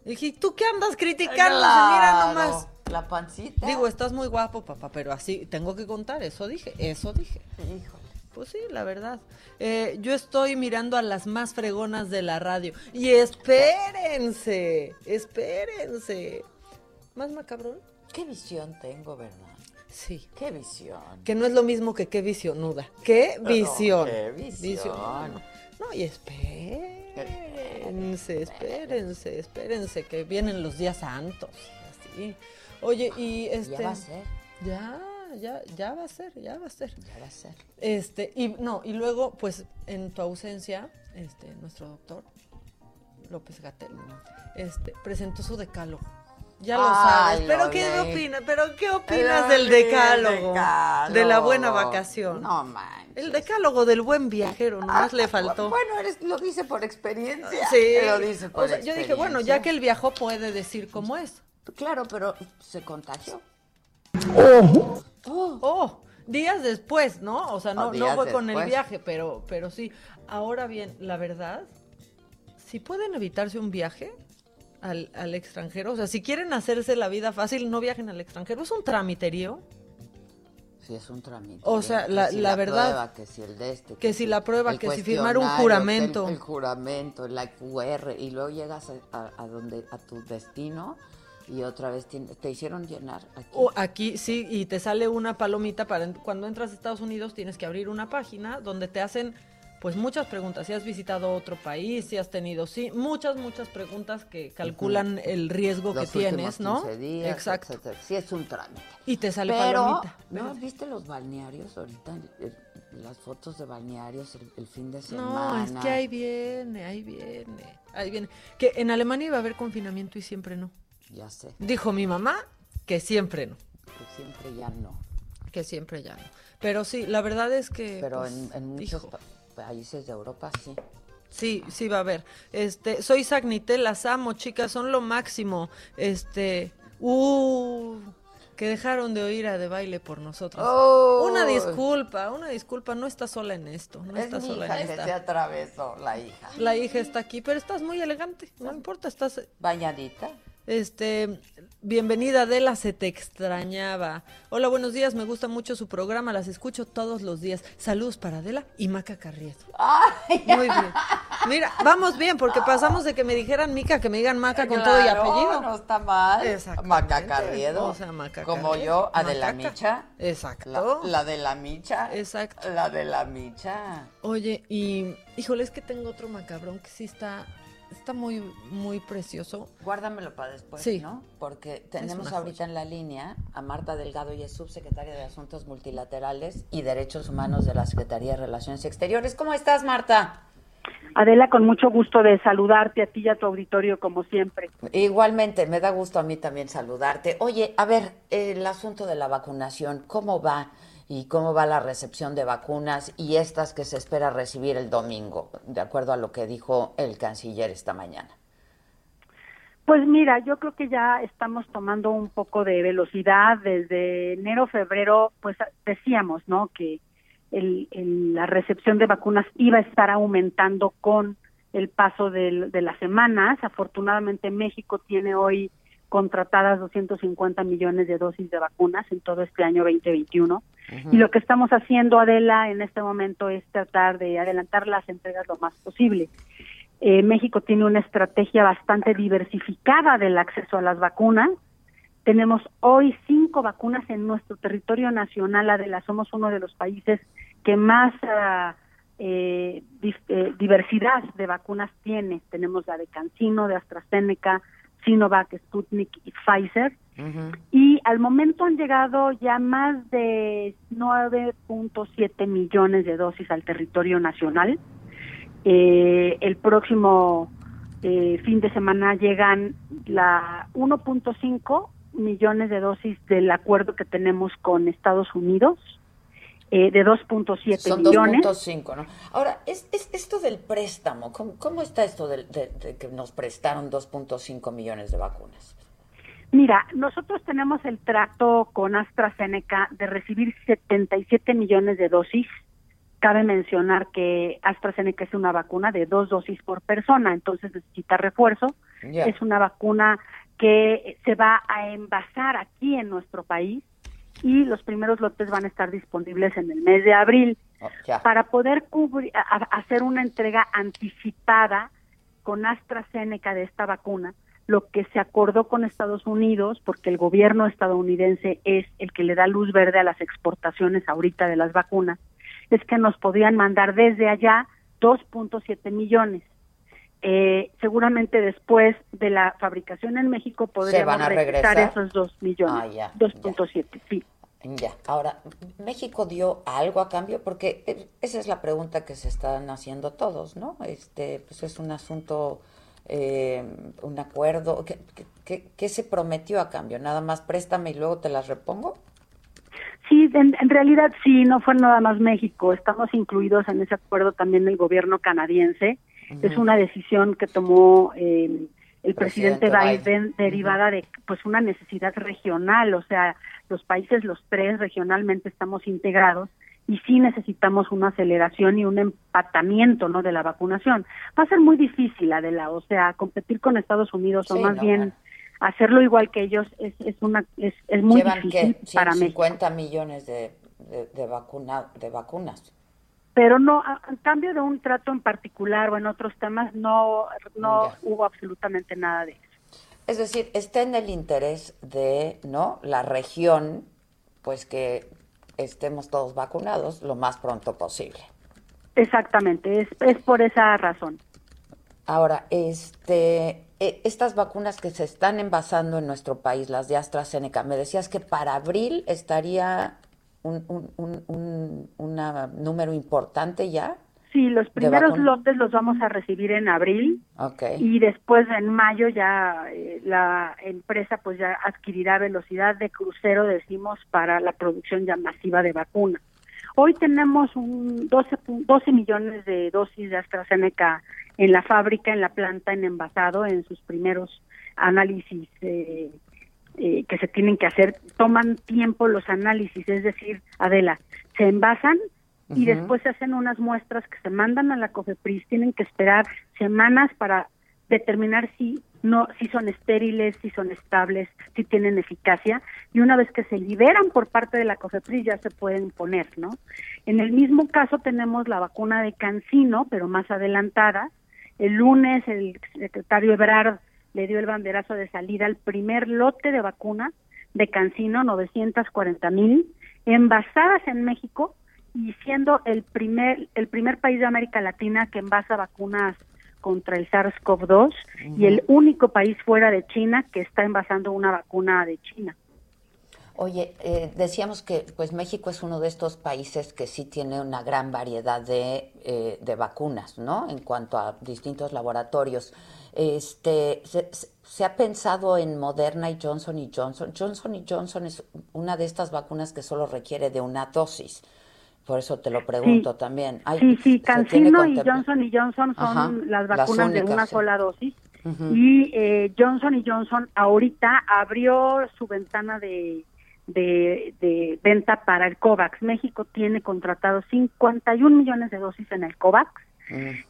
Y dije, ¿y tú qué andas criticando? Mira Claro, nomás. La pancita. Digo, estás muy guapo, papá, pero así tengo que contar, eso dije, eso dije. Híjole. Pues sí, la verdad. Eh, yo estoy mirando a las más fregonas de la radio. Y espérense, espérense. ¿Más macabrón? Qué visión tengo, ¿verdad? Sí. Qué visión. Que no es lo mismo que qué visionuda. ¿Qué No, visión? qué visión. No, y espérense, espérense, espérense, que vienen los días santos. Así. Oye, y este. Ya va a ser. Ya, ya, ya va a ser, ya va a ser. Ya va a ser. Este, y no, y luego, pues, en tu ausencia, este, nuestro doctor, López Gatel, este, presentó su decálogo. Ya lo Ay, sabes. Pero ¿qué opinas? Pero ¿qué opinas del decálogo? decálogo. De la buena vacación. No manches. El decálogo del buen viajero, nomás le faltó. Bueno, eres, lo dice por experiencia. Sí. Lo dice por O sea, yo dije, bueno, ya que él viajó puede decir cómo es. Claro, pero se contagió. Oh, oh, días después, ¿no? O sea, no, Oh, no fue con el viaje, pero, pero sí. Ahora bien, la verdad, si pueden evitarse un viaje al, al extranjero, o sea, si quieren hacerse la vida fácil, no viajen al extranjero. Es un tramiterío. Sí, es un trámite. O sea, la- si la verdad, prueba, que si el de este. que si la prueba, que si firmar un juramento. El, el juramento, la QR, y luego llegas a, donde, a tu destino y otra vez tien- te hicieron llenar aquí. O aquí sí, y te sale una palomita para cuando entras a Estados Unidos tienes que abrir una página donde te hacen pues muchas preguntas. Si has visitado otro país, si has tenido, sí, muchas, muchas preguntas que calculan el riesgo Los que tienes, ¿no? 15 días, Exacto. etcétera. Sí, es un trámite. Y te sale Pero, palomita. ¿no verde. viste los balnearios ahorita? El- las fotos de balnearios el, el fin de No, semana. es que ahí viene, ahí viene, ahí viene. Que en Alemania iba a haber confinamiento y siempre no. Ya sé, Dijo mi mamá que siempre no, que siempre ya no. que siempre ya no. Pero sí, la verdad es que... Pero pues, en, en muchos. Pa- países de Europa sí. Sí, sí va a haber. Este, soy Sagnitel, las amo, chicas, son lo máximo. Este, uh, que dejaron de oír a de baile por nosotros. Oh. Una disculpa, una disculpa, no estás sola en esto, no es mi sola hija en que se atravesó, la hija. La hija está aquí, pero estás muy elegante, no importa, estás Bañadita. Este, bienvenida Adela, se te extrañaba. Hola, buenos días, me gusta mucho su programa, las escucho todos los días. Saludos para Adela y Maca Carriedo. Muy bien. Mira, vamos bien, porque pasamos de que me dijeran Mica, que me digan Maca con todo y apellido. No está mal. Maca Carriedo. O sea, Maca Como Carriedo. yo, Adela Macaca. Micha. Exacto. La, la de la Micha. Exacto. La de la Micha. Oye, y híjole, es que tengo otro macabrón que sí está, está muy, muy precioso. Guárdamelo para después, Sí. ¿no? Porque tenemos ahorita en la línea a Marta Delgado, y es subsecretaria de Asuntos Multilaterales y Derechos Humanos de la Secretaría de Relaciones Exteriores. ¿Cómo estás, Marta? Adela, con mucho gusto de saludarte a ti y a tu auditorio como siempre. Igualmente, me da gusto a mí también saludarte. Oye, a ver, el asunto de la vacunación, ¿cómo va? ¿Y cómo va la recepción de vacunas y estas que se espera recibir el domingo, de acuerdo a lo que dijo el canciller esta mañana? Pues mira, yo creo que ya estamos tomando un poco de velocidad. Desde enero, febrero, pues decíamos, ¿no? Que el, la recepción de vacunas iba a estar aumentando con el paso del- de las semanas. Afortunadamente, México tiene hoy contratadas 250 millones de dosis de vacunas en todo este año 2021. Y lo que estamos haciendo, Adela, en este momento es tratar de adelantar las entregas lo más posible. Eh, México tiene una estrategia bastante diversificada del acceso a las vacunas. Tenemos hoy cinco vacunas en nuestro territorio nacional, Adela. Somos uno de los países que más ah, eh, eh, diversidad de vacunas tiene. Tenemos la de CanSino, de AstraZeneca, Sinovac, Sputnik y Pfizer. Y al momento han llegado ya más de 9.7 millones de dosis al territorio nacional. Eh, el próximo eh, fin de semana llegan la 1.5 millones de dosis del acuerdo que tenemos con Estados Unidos. Eh, de 2.7 millones. 2.5, ¿no? Ahora, es, es, esto del préstamo, ¿cómo, está esto de, de que nos prestaron 2.5 millones de vacunas? Mira, nosotros tenemos el trato con AstraZeneca de recibir 77 millones de dosis Cabe mencionar que AstraZeneca es una vacuna de dos dosis por persona, entonces necesita refuerzo. Es una vacuna que se va a envasar aquí en nuestro país y los primeros lotes van a estar disponibles en el mes de abril. Oh, Para poder cubrir, hacer una entrega anticipada con AstraZeneca de esta vacuna, lo que se acordó con Estados Unidos, porque el gobierno estadounidense es el que le da luz verde a las exportaciones ahorita de las vacunas, es que nos podían mandar desde allá 2.7 millones. Eh, seguramente después de la fabricación en México podríamos regresar esos 2 millones, ah, 2.7, sí. Ya, ahora, ¿México dio algo a cambio? Porque eh, esa es la pregunta que se están haciendo todos, ¿no? Este, pues es un asunto, eh, un acuerdo. ¿Qué, qué, qué se prometió a cambio? ¿Nada más préstame y luego te las repongo? Sí, en, realidad sí, no fue nada más México, estamos incluidos en ese acuerdo también el gobierno canadiense. Es una decisión que tomó eh, el presidente, Biden, derivada de pues una necesidad regional, o sea, los países los tres regionalmente estamos integrados y sí necesitamos una aceleración y un empatamiento, ¿no? de la vacunación. Va a ser muy difícil, Adela, o sea, competir con Estados Unidos o más bien hacerlo igual que ellos es, es una es, es muy difícil para México. 50 millones de, de, vacuna, de vacunas. Pero no, a, cambio de un trato en particular o en otros temas, no, no hubo absolutamente nada de eso. Es decir, está en el interés de no la región, pues que estemos todos vacunados lo más pronto posible. Exactamente, es, es por esa razón. Ahora, este, eh, estas vacunas que se están envasando en nuestro país, las de AstraZeneca, me decías que para abril estaría un, un, número importante ya. Sí, los primeros lotes los vamos a recibir en abril okay. y después en mayo ya eh, la empresa pues ya adquirirá velocidad de crucero, decimos, para la producción ya masiva de vacunas. Hoy tenemos un 12, 12 millones de dosis de AstraZeneca en la fábrica, en la planta, en envasado, en sus primeros análisis eh, eh, que se tienen que hacer. Toman tiempo los análisis, es decir, Adela, se envasan y después se hacen unas muestras que se mandan a la COFEPRIS, tienen que esperar semanas para determinar si no si son estériles, si son estables, si tienen eficacia y una vez que se liberan por parte de la COFEPRIS ya se pueden poner, ¿no? En el mismo caso tenemos la vacuna de Cancino, pero más adelantada. El lunes el secretario Ebrard le dio el banderazo de salida al primer lote de vacuna de Cancino, 940 mil, envasadas en México y siendo el primer el primer país de América Latina que envasa vacunas contra el SARS-CoV-2 y el único país fuera de China que está envasando una vacuna de China. Oye, eh, decíamos que pues México es uno de estos países que sí tiene una gran variedad de, eh, de vacunas, ¿no? En cuanto a distintos laboratorios. Este, se, se, ha pensado en Moderna y Johnson y Johnson. Johnson y Johnson es una de estas vacunas que solo requiere de una dosis. Por eso te lo pregunto también. sí, sí, CanSino y Johnson y Johnson son las vacunas de una sola dosis. Y eh, Johnson y Johnson ahorita abrió su ventana de, de, venta para el COVAX. México tiene contratado 51 millones de dosis en el COVAX.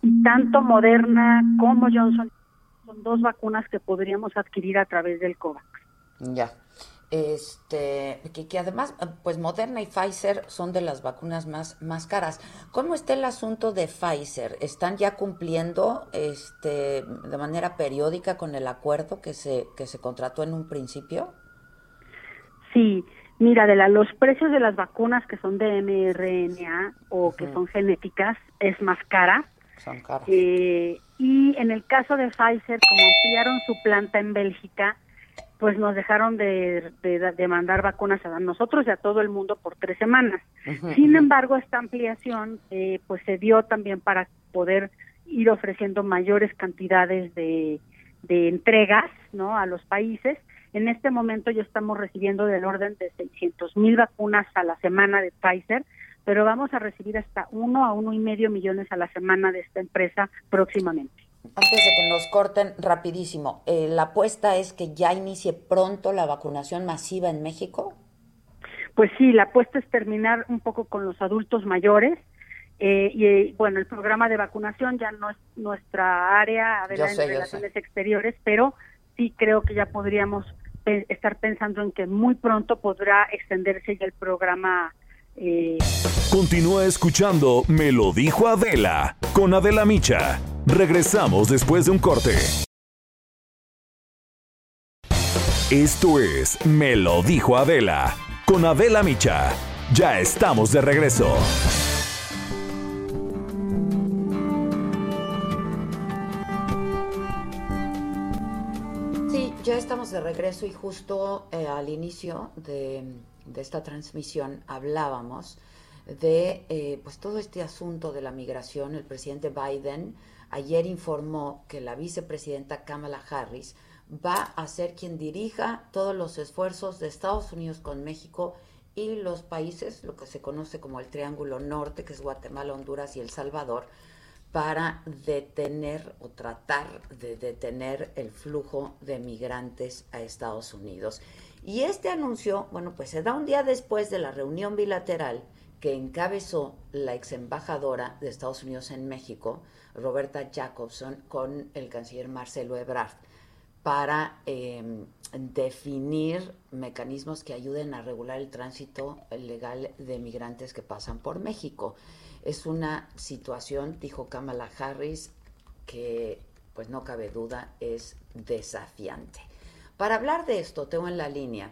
Y tanto Moderna como Johnson son dos vacunas que podríamos adquirir a través del COVAX. Ya este que, además pues Moderna y Pfizer son de las vacunas más más caras. ¿Cómo está el asunto de Pfizer? ¿Están ya cumpliendo este de manera periódica con el acuerdo que se que se contrató en un principio? Sí, Mira, de la, los precios de las vacunas que son de mRNA o que son genéticas es más cara. Son caras. Eh, y en el caso de Pfizer, como ampliaron su planta en Bélgica, pues nos dejaron de, de, de mandar vacunas a nosotros y a todo el mundo por tres semanas. Sin embargo, esta ampliación eh, pues se dio también para poder ir ofreciendo mayores cantidades de, de entregas ¿no? a los países. En este momento ya estamos recibiendo del orden de 600 mil vacunas a la semana de Pfizer, pero vamos a recibir hasta uno a uno y medio millones a la semana de esta empresa próximamente. Antes de que nos corten rapidísimo, eh, ¿la apuesta es que ya inicie pronto la vacunación masiva en México? Pues sí, la apuesta es terminar un poco con los adultos mayores. Eh, y eh, bueno, el programa de vacunación ya no es nuestra área sé, yo relaciones exteriores, pero sí creo que ya podríamos estar pensando en que muy pronto podrá extenderse ya el programa. Eh, Continúa escuchando Me lo dijo Adela con Adela Micha. Regresamos después de un corte. Esto es Me lo dijo Adela con Adela Micha. Ya estamos de regreso. Sí, ya estamos de regreso y justo eh, al inicio de, esta transmisión hablábamos de eh, pues todo este asunto de la migración. El presidente Biden ayer informó que la vicepresidenta Kamala Harris va a ser quien dirija todos los esfuerzos de Estados Unidos con México y los países, lo que se conoce como el Triángulo Norte, que es Guatemala, Honduras y El Salvador, para detener o tratar de detener el flujo de migrantes a Estados Unidos. Y este anuncio, bueno, pues se da un día después de la reunión bilateral que encabezó la ex embajadora de Estados Unidos en México, Roberta Jacobson, con el canciller Marcelo Ebrard, para eh, definir mecanismos que ayuden a regular el tránsito legal de migrantes que pasan por México. Es una situación, dijo Kamala Harris, que pues no cabe duda es desafiante. Para hablar de esto, tengo en la línea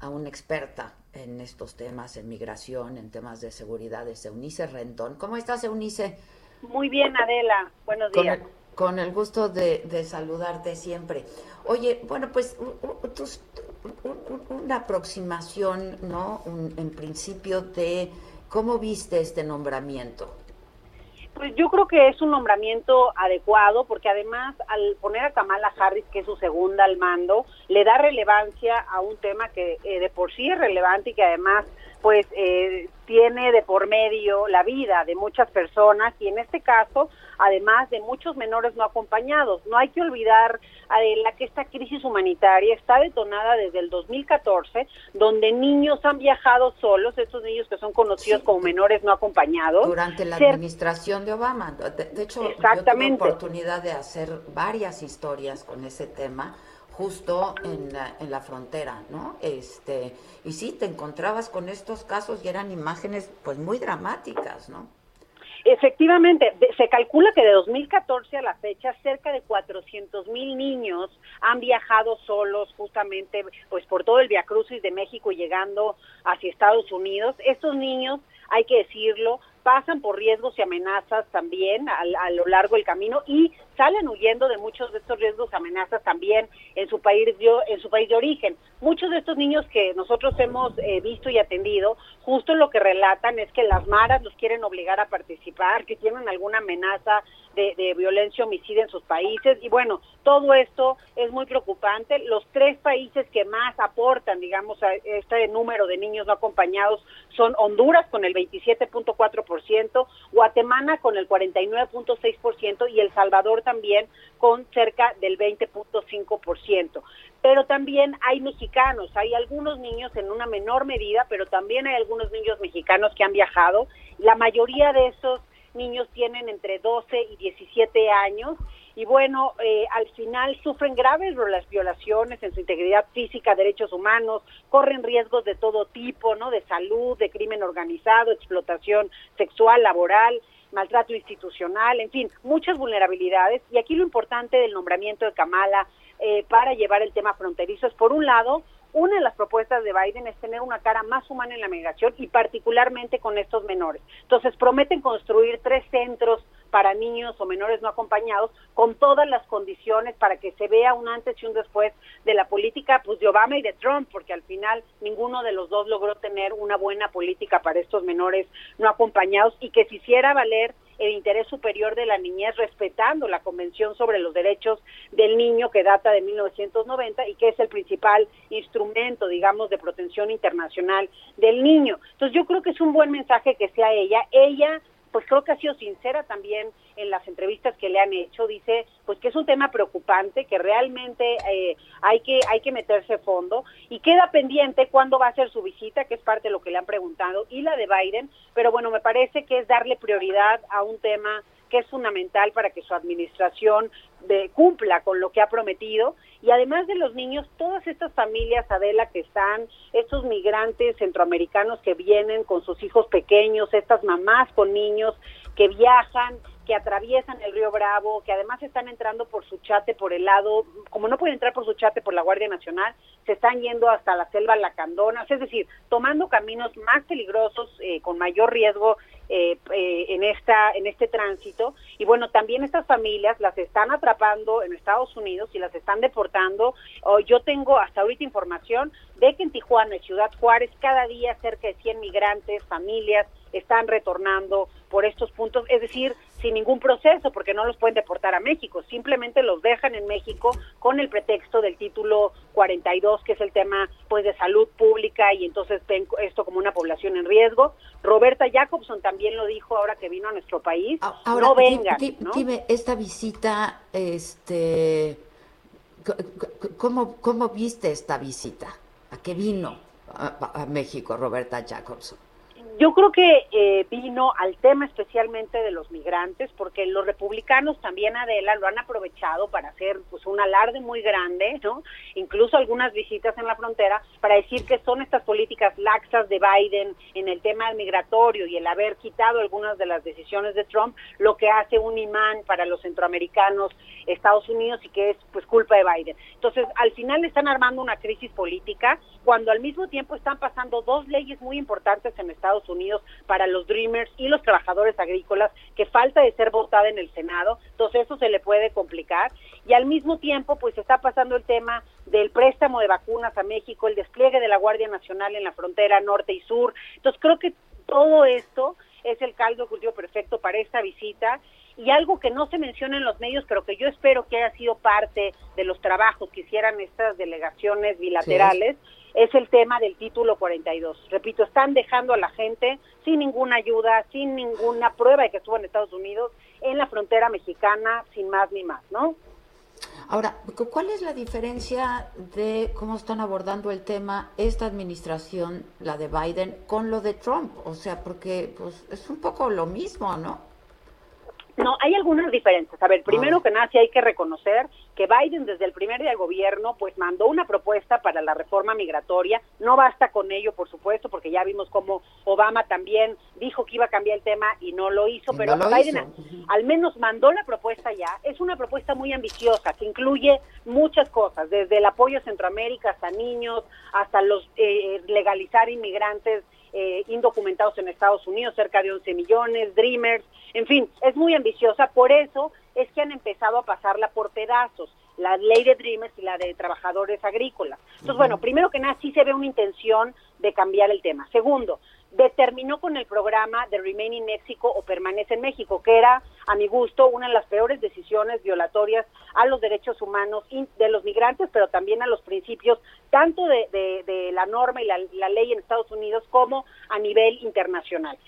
a una experta en estos temas, en migración, en temas de seguridad, es Eunice Rendón. ¿Cómo estás, Eunice? Muy bien, Adela. Buenos Con días. el, con el gusto de, de saludarte siempre. Oye, bueno, pues una aproximación, ¿no? Un- en principio de cómo viste este nombramiento. Pues yo creo que es un nombramiento adecuado porque además al poner a Kamala Harris, que es su segunda al mando, le da relevancia a un tema que eh, de por sí es relevante y que además pues eh, tiene de por medio la vida de muchas personas y en este caso además de muchos menores no acompañados. No hay que olvidar Adela, que esta crisis humanitaria está detonada desde el 2014, donde niños han viajado solos, estos niños que son conocidos como menores no acompañados. Durante la administración de Obama. De, de hecho, Exactamente. yo tuve oportunidad de hacer varias historias con ese tema justo en la, en la frontera, ¿no? Este, y sí, te encontrabas con estos casos y eran imágenes pues muy dramáticas, ¿no? Efectivamente, se calcula que de 2014 a la fecha cerca de 400 mil niños han viajado solos justamente pues por todo el Via Crucis de México llegando hacia Estados Unidos. Estos niños, hay que decirlo, pasan por riesgos y amenazas también a, a lo largo del camino y salen huyendo de muchos de estos riesgos amenazas también en su país de, en su país de origen. Muchos de estos niños que nosotros hemos eh, visto y atendido, justo lo que relatan es que las maras los quieren obligar a participar, que tienen alguna amenaza de, de violencia homicida en sus países y bueno, todo esto es muy preocupante. Los tres países que más aportan, digamos, a este número de niños no acompañados son Honduras con el 27.4%, Guatemala con el 49.6% y El Salvador también con cerca del 20.5%. Pero también hay mexicanos, hay algunos niños en una menor medida, pero también hay algunos niños mexicanos que han viajado. La mayoría de esos niños tienen entre 12 y 17 años y bueno, eh, al final sufren graves violaciones en su integridad física, derechos humanos, corren riesgos de todo tipo, ¿no? De salud, de crimen organizado, explotación sexual, laboral, maltrato institucional, en fin, muchas vulnerabilidades. Y aquí lo importante del nombramiento de Kamala eh, para llevar el tema fronterizo es, por un lado, una de las propuestas de Biden es tener una cara más humana en la migración y particularmente con estos menores. Entonces prometen construir tres centros para niños o menores no acompañados con todas las condiciones para que se vea un antes y un después de la política pues de Obama y de Trump, porque al final ninguno de los dos logró tener una buena política para estos menores no acompañados y que se hiciera valer el interés superior de la niñez respetando la Convención sobre los Derechos del Niño que data de 1990 y que es el principal instrumento, digamos, de protección internacional del niño. Entonces yo creo que es un buen mensaje que sea ella. Ella pues creo que ha sido sincera también en las entrevistas que le han hecho, dice pues que es un tema preocupante, que realmente eh, hay que hay que meterse fondo y queda pendiente cuándo va a ser su visita, que es parte de lo que le han preguntado, y la de Biden, pero bueno, me parece que es darle prioridad a un tema que es fundamental para que su administración de, cumpla con lo que ha prometido. Y además de los niños, todas estas familias, Adela, que están, estos migrantes centroamericanos que vienen con sus hijos pequeños, estas mamás con niños que viajan que atraviesan el río Bravo, que además están entrando por su chate por el lado, como no pueden entrar por su chate por la Guardia Nacional, se están yendo hasta la selva Lacandona, es decir, tomando caminos más peligrosos, eh, con mayor riesgo eh, eh, en esta en este tránsito. Y bueno también estas familias las están atrapando en Estados Unidos y las están deportando. Oh, yo tengo hasta ahorita información de que en Tijuana y Ciudad Juárez cada día cerca de 100 migrantes familias están retornando por estos puntos, es decir, sin ningún proceso, porque no los pueden deportar a México, simplemente los dejan en México con el pretexto del título 42, que es el tema pues de salud pública y entonces ven esto como una población en riesgo. Roberta Jacobson también lo dijo ahora que vino a nuestro país, ahora, no vengan. Dime, esta visita, este, ¿cómo, ¿cómo viste esta visita? ¿A qué vino a México Roberta Jacobson? Yo creo que eh, vino al tema especialmente de los migrantes, porque los republicanos también, Adela, lo han aprovechado para hacer pues un alarde muy grande, ¿no? Incluso algunas visitas en la frontera para decir que son estas políticas laxas de Biden en el tema migratorio y el haber quitado algunas de las decisiones de Trump, lo que hace un imán para los centroamericanos, Estados Unidos y que es pues culpa de Biden. Entonces, al final están armando una crisis política cuando al mismo tiempo están pasando dos leyes muy importantes en Estados Unidos para los Dreamers y los trabajadores agrícolas que falta de ser votada en el Senado, entonces eso se le puede complicar. Y al mismo tiempo pues está pasando el tema del préstamo de vacunas a México, el despliegue de la Guardia Nacional en la frontera norte y sur. Entonces creo que todo esto es el caldo cultivo perfecto para esta visita. Y algo que no se menciona en los medios, pero que yo espero que haya sido parte de los trabajos que hicieran estas delegaciones bilaterales, es el tema del título 42. Repito, están dejando a la gente sin ninguna ayuda, sin ninguna prueba de que estuvo en Estados Unidos, en la frontera mexicana, sin más ni más, ¿no? Ahora, ¿cuál es la diferencia de cómo están abordando el tema esta administración, la de Biden, con lo de Trump? O sea, porque pues es un poco lo mismo, ¿no? No, hay algunas diferencias. A ver, primero que nada, sí hay que reconocer que Biden desde el primer día de gobierno, pues mandó una propuesta para la reforma migratoria. No basta con ello, por supuesto, porque ya vimos cómo Obama también dijo que iba a cambiar el tema y no lo hizo, pero Biden al menos mandó la propuesta ya. Es una propuesta muy ambiciosa que incluye muchas cosas, desde el apoyo a Centroamérica hasta niños, hasta los eh, legalizar inmigrantes eh, indocumentados en Estados Unidos, cerca de 11 millones, Dreamers, en fin, es muy ambiciosa, por eso es que han empezado a pasarla por pedazos, la ley de Dreamers y la de trabajadores agrícolas. Entonces, bueno, primero que nada, sí se ve una intención de cambiar el tema. Segundo, determinó con el programa de Remain in México o Permanece en México, que era, a mi gusto, una de las peores decisiones violatorias a los derechos humanos de los migrantes, pero también a los principios tanto de, la norma y la, ley en Estados Unidos como a nivel internacional.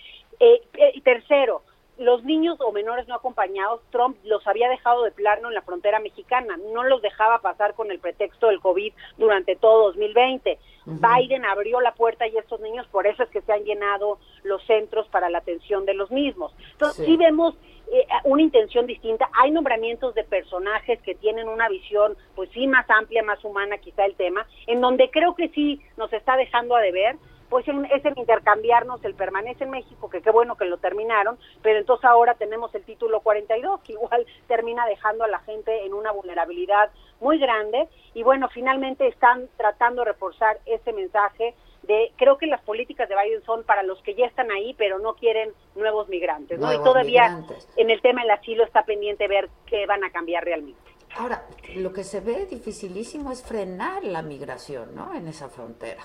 Eh, eh, tercero, los niños o menores no acompañados, Trump los había dejado de plano en la frontera mexicana, no los dejaba pasar con el pretexto del COVID durante todo 2020. Biden abrió la puerta y estos niños, por eso es que se han llenado los centros para la atención de los mismos. Entonces, sí, vemos eh, una intención distinta. Hay nombramientos de personajes que tienen una visión, pues sí, más amplia, más humana, quizá el tema, en donde creo que sí nos está dejando a deber pues es el intercambiarnos el permanece en México, que qué bueno que lo terminaron, pero entonces ahora tenemos el título 42, que igual termina dejando a la gente en una vulnerabilidad muy grande. Y bueno, finalmente están tratando de reforzar ese mensaje de, creo que las políticas de Biden son para los que ya están ahí, pero no quieren nuevos migrantes, ¿no? y todavía en el tema del asilo está pendiente ver qué van a cambiar realmente. Ahora, lo que se ve dificilísimo es frenar la migración, ¿no? En esa frontera.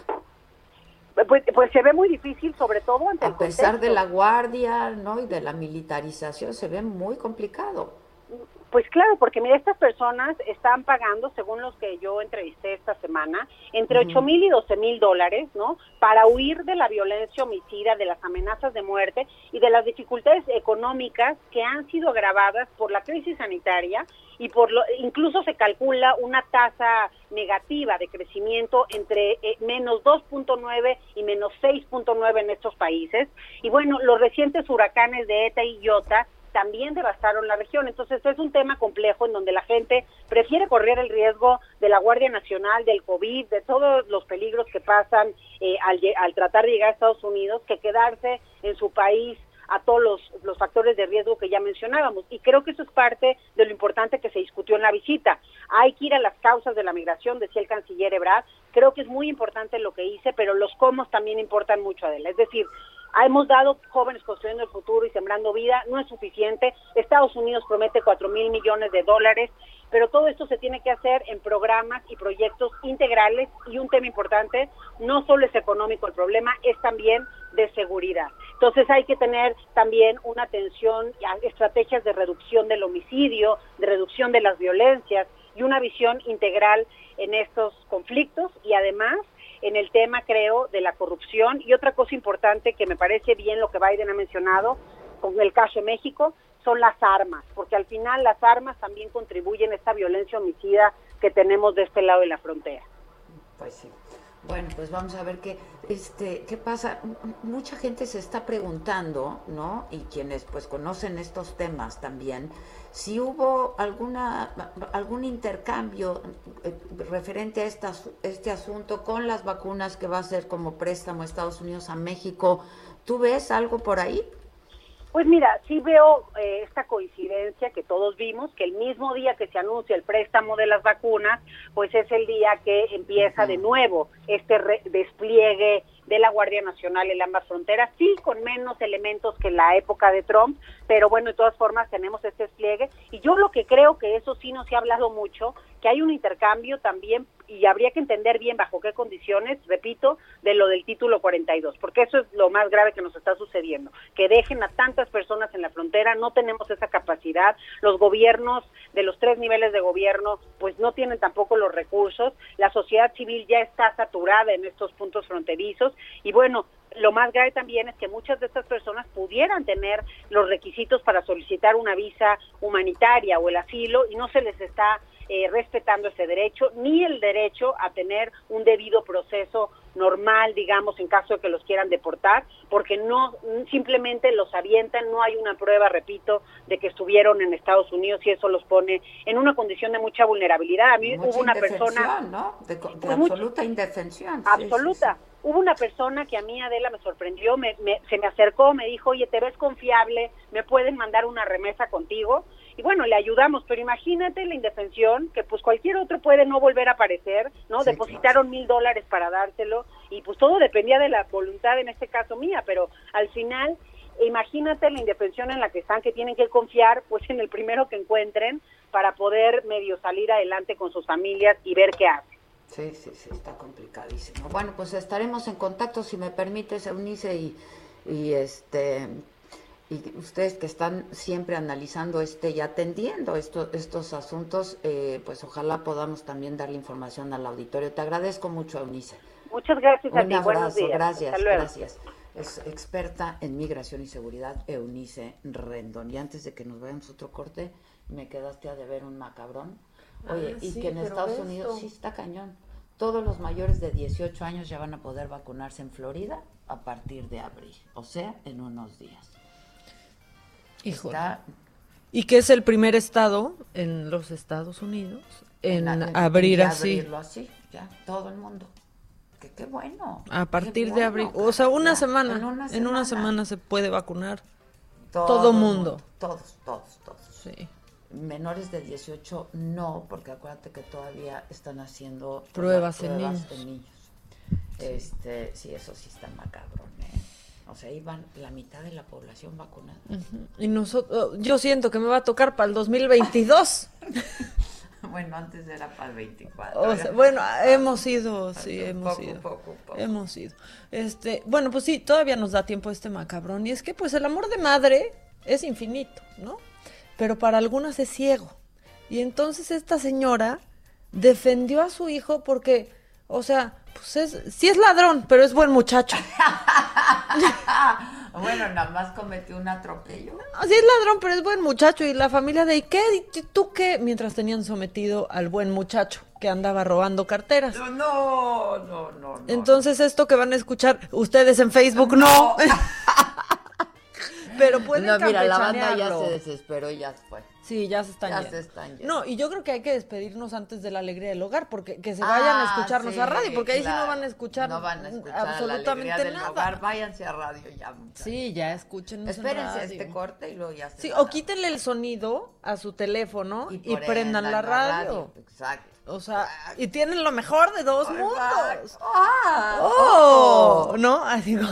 Pues, pues se ve muy difícil, sobre todo ante A pesar de la guardia, ¿no? Y de la militarización, se ve muy complicado. Pues claro, porque mira, estas personas están pagando, según los que yo entrevisté esta semana, entre ocho mil y doce mil dólares, ¿no? Para huir de la violencia homicida, de las amenazas de muerte y de las dificultades económicas que han sido agravadas por la crisis sanitaria y por lo, incluso se calcula una tasa negativa de crecimiento entre eh, menos 2.9 y menos 6.9 en estos países. Y bueno, los recientes huracanes de ETA y Iota también devastaron la región. Entonces es un tema complejo en donde la gente prefiere correr el riesgo de la Guardia Nacional, del COVID, de todos los peligros que pasan eh, al, al tratar de llegar a Estados Unidos, que quedarse en su país a todos los, los, factores de riesgo que ya mencionábamos. Y creo que eso es parte de lo importante que se discutió en la visita. Hay que ir a las causas de la migración, decía el canciller Ebrard. Creo que es muy importante lo que hice, pero los cómo también importan mucho, Adela. Es decir, Hemos dado jóvenes construyendo el futuro y sembrando vida, no es suficiente. Estados Unidos promete cuatro mil millones de dólares, pero todo esto se tiene que hacer en programas y proyectos integrales y un tema importante, no solo es económico el problema, es también de seguridad. Entonces hay que tener también una atención a estrategias de reducción del homicidio, de reducción de las violencias y una visión integral en estos conflictos y además en el tema, creo, de la corrupción. Y otra cosa importante que me parece bien lo que Biden ha mencionado con el caso de México son las armas, porque al final las armas también contribuyen a esta violencia homicida que tenemos de este lado de la frontera. Pues sí. Bueno, pues vamos a ver qué, este, qué pasa. mucha gente se está preguntando, ¿no? Y quienes pues conocen estos temas también, si hubo alguna algún intercambio eh, referente a esta, este asunto con las vacunas que va a ser como préstamo Estados Unidos a México. ¿Tú ves algo por ahí? Pues mira, sí veo eh, esta coincidencia que todos vimos, que el mismo día que se anuncia el préstamo de las vacunas, pues es el día que empieza de nuevo este despliegue de la Guardia Nacional en ambas fronteras, sí con menos elementos que en la época de Trump, pero bueno, de todas formas tenemos este despliegue. Y yo lo que creo que eso sí no se ha hablado mucho, que hay un intercambio también y habría que entender bien bajo qué condiciones, repito, de lo del título 42, porque eso es lo más grave que nos está sucediendo, que dejen a tantas personas en la frontera, no tenemos esa capacidad, los gobiernos de los tres niveles de gobierno pues no tienen tampoco los recursos, la sociedad civil ya está saturada en estos puntos fronterizos y bueno, lo más grave también es que muchas de estas personas pudieran tener los requisitos para solicitar una visa humanitaria o el asilo y no se les está eh, respetando ese derecho, ni el derecho a tener un debido proceso normal, digamos, en caso de que los quieran deportar, porque no simplemente los avientan, no hay una prueba, repito, de que estuvieron en Estados Unidos y eso los pone en una condición de mucha vulnerabilidad. A mí hubo una persona, ¿no? De, absoluta indefensión. Absoluta. Hubo una persona que a mí, Adela, me sorprendió, me, se me acercó, me dijo, oye, te ves confiable, me pueden mandar una remesa contigo y bueno, le ayudamos, pero imagínate la indefensión, que pues cualquier otro puede no volver a aparecer, ¿no? Depositaron mil dólares para dárselo y pues todo dependía de la voluntad, en este caso mía, pero al final, imagínate la indefensión en la que están, que tienen que confiar pues en el primero que encuentren para poder medio salir adelante con sus familias y ver qué hacen. Sí, sí, sí, está complicadísimo. Bueno, pues estaremos en contacto, si me permites, Eunice, y, y este y ustedes que están siempre analizando este y atendiendo estos asuntos, eh, pues ojalá podamos también darle información al auditorio. Te agradezco mucho, Eunice. Muchas gracias a ti. Buenos días. Gracias, gracias. Es experta en migración y seguridad, Eunice Rendón. Y antes de que nos vayamos otro corte, me quedaste a deber un macabrón. Ah, Oye, y que en Estados Unidos sí está cañón. Todos los mayores de 18 años ya van a poder vacunarse en Florida a partir de abril, o sea, en unos días. Y que es el primer estado en los Estados Unidos en, abrir así. así, ya, todo el mundo. que qué bueno. A partir de abril, o sea, una ya, semana, en una en una semana. se puede vacunar. Todo, Todo mundo. Todos, todos, todos. Sí. Menores de 18 no, porque acuérdate que todavía están haciendo Pruebas en niños. en niños. Este, sí, eso sí está macabrón, ¿eh? O sea, iban la mitad de la población vacunada. Y nosotros, yo siento que me va a tocar para el 2022. Bueno, antes era para el 24. O sea, bueno, hemos ido, sí, Un hemos poco, ido. poco, poco. Hemos ido. Este, bueno, pues sí, todavía nos da tiempo este macabrón. Y es que pues el amor de madre es infinito, ¿no? Pero para algunas es ciego. Y entonces esta señora defendió a su hijo porque, o sea, pues es, sí es ladrón, pero es buen muchacho. bueno, nada más cometió un atropello. Así es ladrón, pero es buen muchacho. Y la familia de, ¿y qué? ¿Y tú qué? Mientras tenían sometido al buen muchacho que andaba robando carteras. No, no, no, no. Entonces esto que van a escuchar ustedes en Facebook, no. pero pueden No, mira, la banda ya se desesperó y ya fue. Sí, ya se están Ya yendo. se están yendo. No, y yo creo que hay que despedirnos antes de la alegría del hogar, porque que se Ah, vayan a escucharnos sí, a radio, porque ahí sí no van a escuchar, No van a escuchar a la absolutamente del nada. hogar. Váyanse a radio ya. muchachos. Sí, ya escuchen. Espérense este corte y luego ya se Sí, o quítenle el sonido a su teléfono y, prendan prendan la la radio. radio. Exacto. O sea, y tienen lo mejor de dos mundos. Ah, ¡Oh! ¿No? Así como,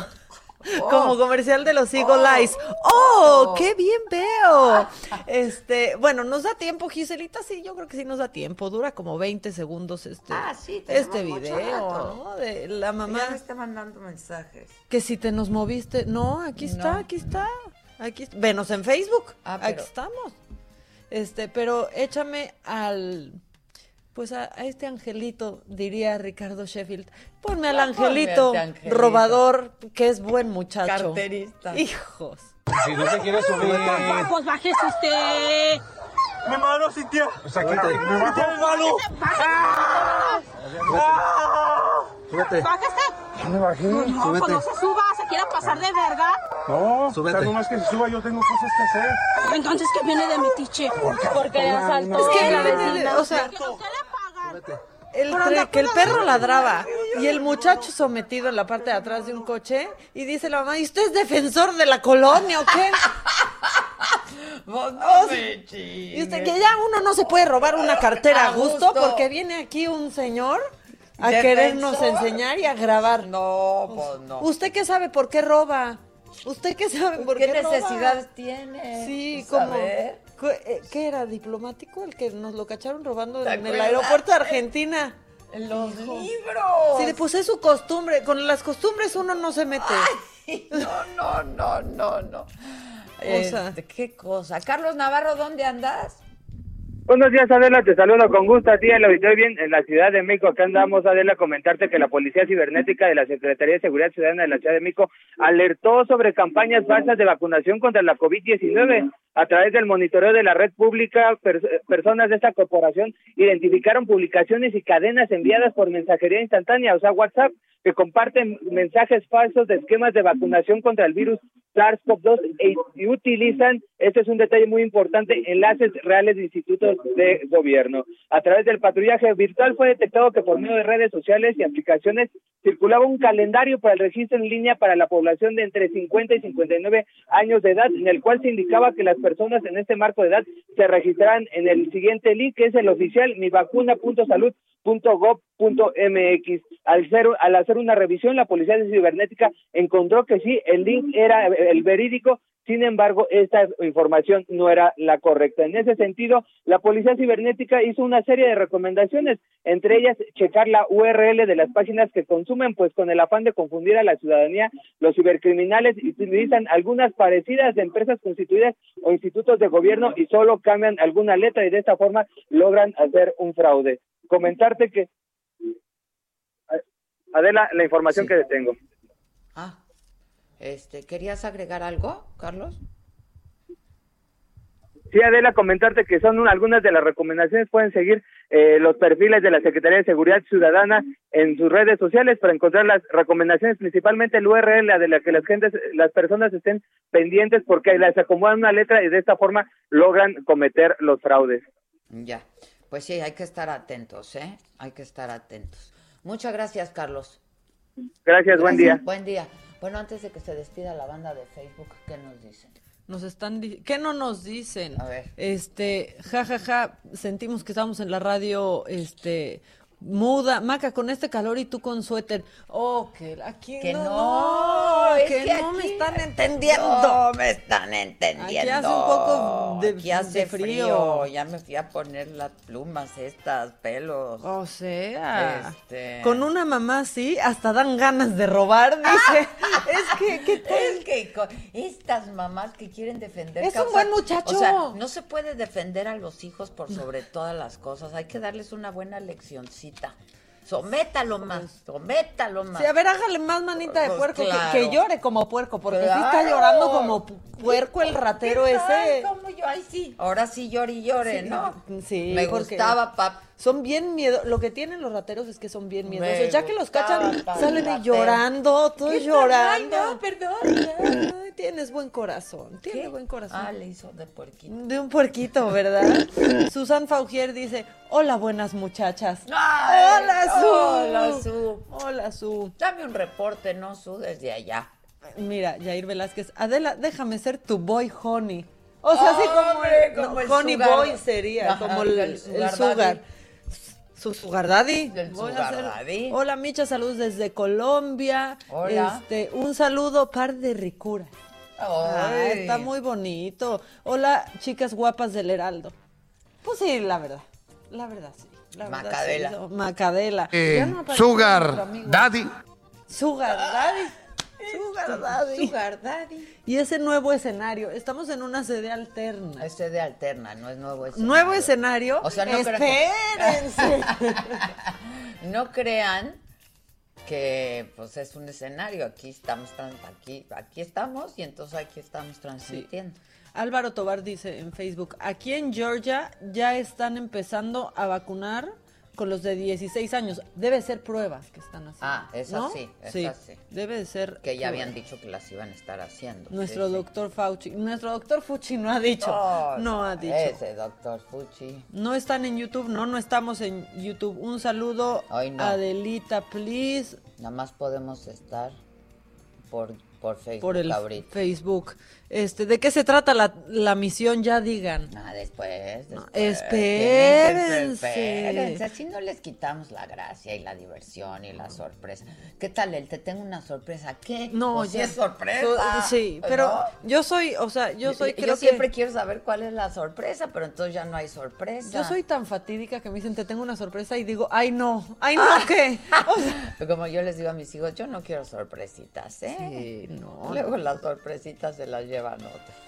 como comercial de los Eagle Eyes. ¡Oh! ¡Qué bien veo! Este, bueno, nos da tiempo, Giselita, sí, yo creo que sí nos da tiempo. Dura como 20 segundos este, Ah, sí, este mucho video, rato. ¿no? De la mamá. Ya me está mandando mensajes. Que si te nos moviste. No, aquí está, No. aquí está. Aquí Venos en Facebook. Ah, Aquí estamos. Este, pero échame al. Pues a, a este angelito, diría Ricardo Sheffield. Ponme al angelito, angelito. robador, que es buen muchacho. Carterista. Hijos. Si no se quiere subir. Pues bájese usted. Mi mano, Cintia. Pues aquí te. Bájese. Mi mano. Súbete. Bájese. Me bajé. No, no, pues no se suba, se quiere pasar de verga. No, súbete. O sea, no más que se suba, yo tengo cosas que hacer. Entonces, ¿qué viene de mi tiche? Porque le asaltó. no. Es que la vecina. o sea, ¿Qué le pagan? El tre- anda que el perro ladraba y el muchacho sometido en la parte de atrás de un coche y dice la mamá, ¿y usted es defensor de la colonia o qué? Vos no me Y usted que ya uno no se puede robar una cartera a gusto. porque viene aquí un señor a querernos enseñar y a grabar. No, pues no. ¿Usted qué sabe por qué roba? ¿Usted qué sabe por ¿Qué qué, roba? necesidad tiene? Sí, Pues, como eh, ¿qué era diplomático el que nos lo cacharon robando ¿Te en el aeropuerto de Argentina? Los Hijo. libros. Sí, pues es su costumbre. Con las costumbres uno no se mete. No, no, no, no, no. sea- Este, qué cosa. Carlos Navarro, ¿dónde andas? Buenos días, Adela, te saludo con gusto a ti, lo estoy bien en la Ciudad de México. Acá andamos, Adela, comentarte que la Policía Cibernética de la Secretaría de Seguridad Ciudadana de la Ciudad de México alertó sobre campañas falsas de vacunación contra la COVID-19. A través del monitoreo de la red pública, pers- personas de esta corporación identificaron publicaciones y cadenas enviadas por mensajería instantánea, o sea, WhatsApp, que comparten mensajes falsos de esquemas de vacunación contra el virus SARS-CoV-2 e- y utilizan, este es un detalle muy importante, enlaces reales de institutos de gobierno. A través del patrullaje virtual fue detectado que por medio de redes sociales y aplicaciones circulaba un calendario para el registro en línea para la población de entre 50 y 59 años de edad, en el cual se indicaba que las personas en este marco de edad se registraran en el siguiente link, que es el oficial mivacuna.salud.gov.mx. Al, ser, al hacer una revisión, la Policía de Cibernética encontró que sí, el link era el verídico, sin embargo, esta información no era la correcta. En ese sentido, la Policía Cibernética hizo una serie de recomendaciones, entre ellas checar la URL de las páginas que consumen, pues con el afán de confundir a la ciudadanía, los cibercriminales utilizan algunas parecidas de empresas constituidas o institutos de gobierno y solo cambian alguna letra y de esta forma logran hacer un fraude. Comentarte que Adela, la información que tengo. Ah, este, ¿querías agregar algo, Carlos? Sí, Adela, comentarte que son una- algunas de las recomendaciones. Pueden seguir eh, los perfiles de la Secretaría de Seguridad Ciudadana en sus redes sociales para encontrar las recomendaciones, principalmente el URL de la que las gentes, las personas estén pendientes porque las acomodan una letra y de esta forma logran cometer los fraudes. Ya. Pues sí, hay que estar atentos, ¿eh? Hay que estar atentos. Muchas gracias, Carlos. Gracias, buen día. Buen día. Bueno, antes de que se despida la banda de Facebook, ¿qué nos dicen? Nos están di- ¿Qué no nos dicen? A ver. Este, ja ja ja, sentimos que estamos en la radio este muda, Maca con este calor y tú con suéter. Oh, que aquí Que no, no, es que, que no me están entendiendo. No me están entendiendo. Aquí hace un poco de- Aquí hace de frío. frío. Ya me fui a poner las plumas estas, pelos. O sea, Este- con una mamá así, hasta dan ganas de robar, dice. es que, ¿qué tal? Es que con estas mamás que quieren defender Es un buen muchacho. O sea, no se puede defender a los hijos por sobre todas las cosas. Hay que darles una buena leccioncita. Sométalo más, sométalo más. Sí, a ver, hágale más manita de Pues puerco, que- claro. que, llore como puerco, porque sí está Claro. llorando como pu- puerco el ratero ¿Qué ese. tal? ¿Cómo yo? Ay, sí. Ahora sí llore y llore, Sí, ¿no? Sí, Me porque gustaba, pap. Son bien miedo. Lo que tienen los rateros es que son bien Me miedosos. Ya que los cachan, salen llorando, todos ¿Qué llorando. Ay, no, perdón. Ay, tienes buen corazón, tiene buen corazón. Ah, le hizo de puerquito. De un puerquito, ¿verdad? Susan Faugier dice, hola buenas muchachas. Ay, hola, Su. Hola, Su. Hola, Su. Dame un reporte, ¿no, Su? Desde allá. Mira, Jair Velázquez, Adela, déjame ser tu boy honey. O sea, así como, el honey sugar- boy sería, Ajá, como el, el el sugar sugar. Su sugar daddy. El Voy a sugar hacer- daddy. Hola, Micha, saludos desde Colombia. Hola. Este, un saludo par de ricura. Ah, Ay. está muy bonito. Hola, chicas guapas del Heraldo. Pues sí, la verdad. La verdad, sí. La verdad, Macadela. sí. Macadela. Eh, no sugar. Daddy. Sugar Daddy. Sugar Daddy. Sugar Daddy. Y ese nuevo escenario, estamos en una sede alterna. Es sede alterna, no es nuevo escenario. Nuevo escenario. O sea, no Espérense. no crean que pues es un escenario. Aquí estamos, aquí, aquí estamos y entonces aquí estamos transmitiendo. Álvaro Tobar dice en Facebook, aquí en Georgia ya están empezando a vacunar con los de 16 años. Debe ser pruebas que están haciendo. Ah, esas ¿no? sí, esas sí. sí. Debe de ser Que ya pruebas. habían dicho que las iban a estar haciendo. Nuestro Sí, sí. doctor Fauci, nuestro doctor Fuchi no ha dicho, No, no ha dicho. Ese doctor Fuchi. No están en YouTube, no, no estamos en YouTube. Un saludo, no. Adelita, please, Nada más podemos estar por, por Facebook por el ahorita. Facebook. Este, ¿de qué se trata la, la misión? Ya digan. Ah, después, después. espérense. Espérense, así no les quitamos la gracia y la diversión y la sorpresa. ¿Qué tal el te tengo una sorpresa? ¿Qué? No, Pues ya. es sorpresa. So- sí, pero ¿no? yo soy, o sea, yo soy, yo creo siempre que quiero saber cuál es la sorpresa, pero entonces ya no hay sorpresa. yo soy tan fatídica que me dicen te tengo una sorpresa y digo, ay no, ay no, ¿qué? O sea, Como yo les digo a mis hijos, yo no quiero sorpresitas, ¿eh? Sí, no. Luego las sorpresitas se las llevan.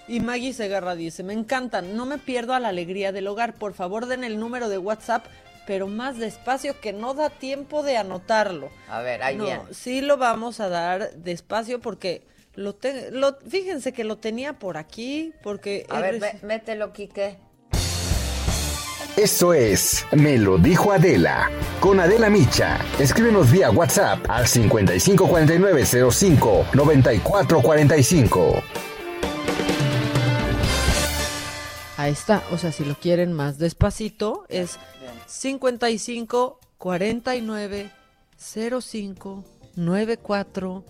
Y Maggie Segarra dice, me encantan, no me pierdo a la alegría del hogar, por favor den el número de WhatsApp, pero más despacio que no da tiempo de anotarlo. A ver, ahí no, viene. sí lo vamos a dar despacio porque lo, te- lo fíjense que lo tenía por aquí, porque... A ver, reci- mételo, Quique. Esto es Me lo dijo Adela. Con Adela Micha. Escríbenos vía WhatsApp al 554905 9445. Ahí está, o sea, si lo quieren más despacito, es 55 49 05 94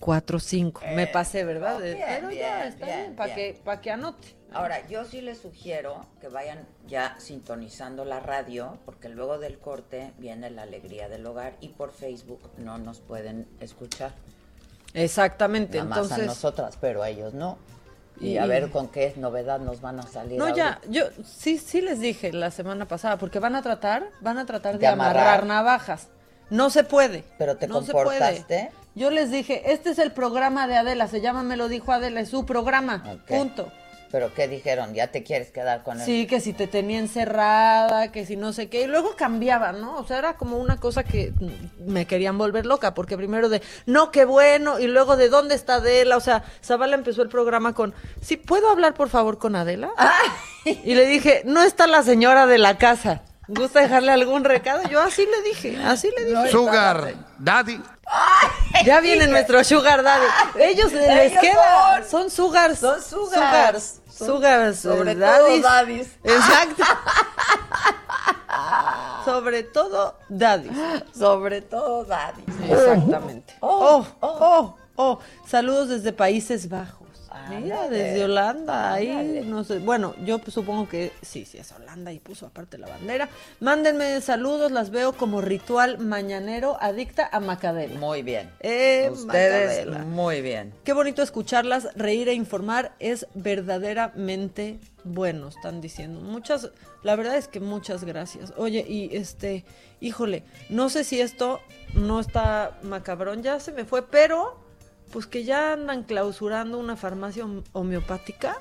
45. Me pasé, ¿verdad? Oh, bien, Pero ya está bien, bien, para que, pa' que anote. Ahora, yo sí les sugiero que vayan ya sintonizando la radio, porque luego del corte viene la alegría del hogar y por Facebook no nos pueden escuchar. Exactamente, Nada más a nosotras, pero a ellos no. Y, a ver con qué novedad nos van a salir. No, ya, yo sí, sí les dije la semana pasada, porque van a tratar, van a tratar de, De amarrar. amarrar. navajas. No se puede. Pero te no se puede. comportaste. Yo les dije, este es el programa de Adela, se llama Me lo dijo Adela, es su programa. Punto. Pero ¿qué dijeron? ¿Ya te quieres quedar con él? Sí, que si te tenía encerrada, que si no sé qué, y luego cambiaba, ¿no? O sea, era como una cosa que me querían volver loca, porque primero de, no, qué bueno, y luego de, ¿dónde está Adela? O sea, Zavala empezó el programa con, ¿sí puedo hablar por favor con Adela? Y le dije, no está la señora de la casa, ¿gusta dejarle algún recado? Yo así le dije, así le dije. Sugar Daddy. Ya viene nuestro sugar daddy. Ellos les Ellos queda, son sugars. Son sugars. Sugars. Sobre eh, todo daddies. Exacto. Sobre todo daddy. Sobre todo daddy. Exactamente. Oh, Oh, oh, oh, Saludos desde Países Bajos. Mira, desde Holanda, ahí no sé. Bueno, yo pues, supongo que sí, sí es Holanda y puso aparte la bandera. Mándenme saludos, las veo como ritual mañanero adicta a Macadela. Muy bien. Eh, Ustedes, Macadela. muy bien. Qué bonito escucharlas, reír e informar es verdaderamente bueno, están diciendo. Muchas, la verdad es que muchas gracias. Oye, y este, híjole, no sé si esto no está macabrón, ya se me fue, pero pues que ya andan clausurando una farmacia hom- homeopática.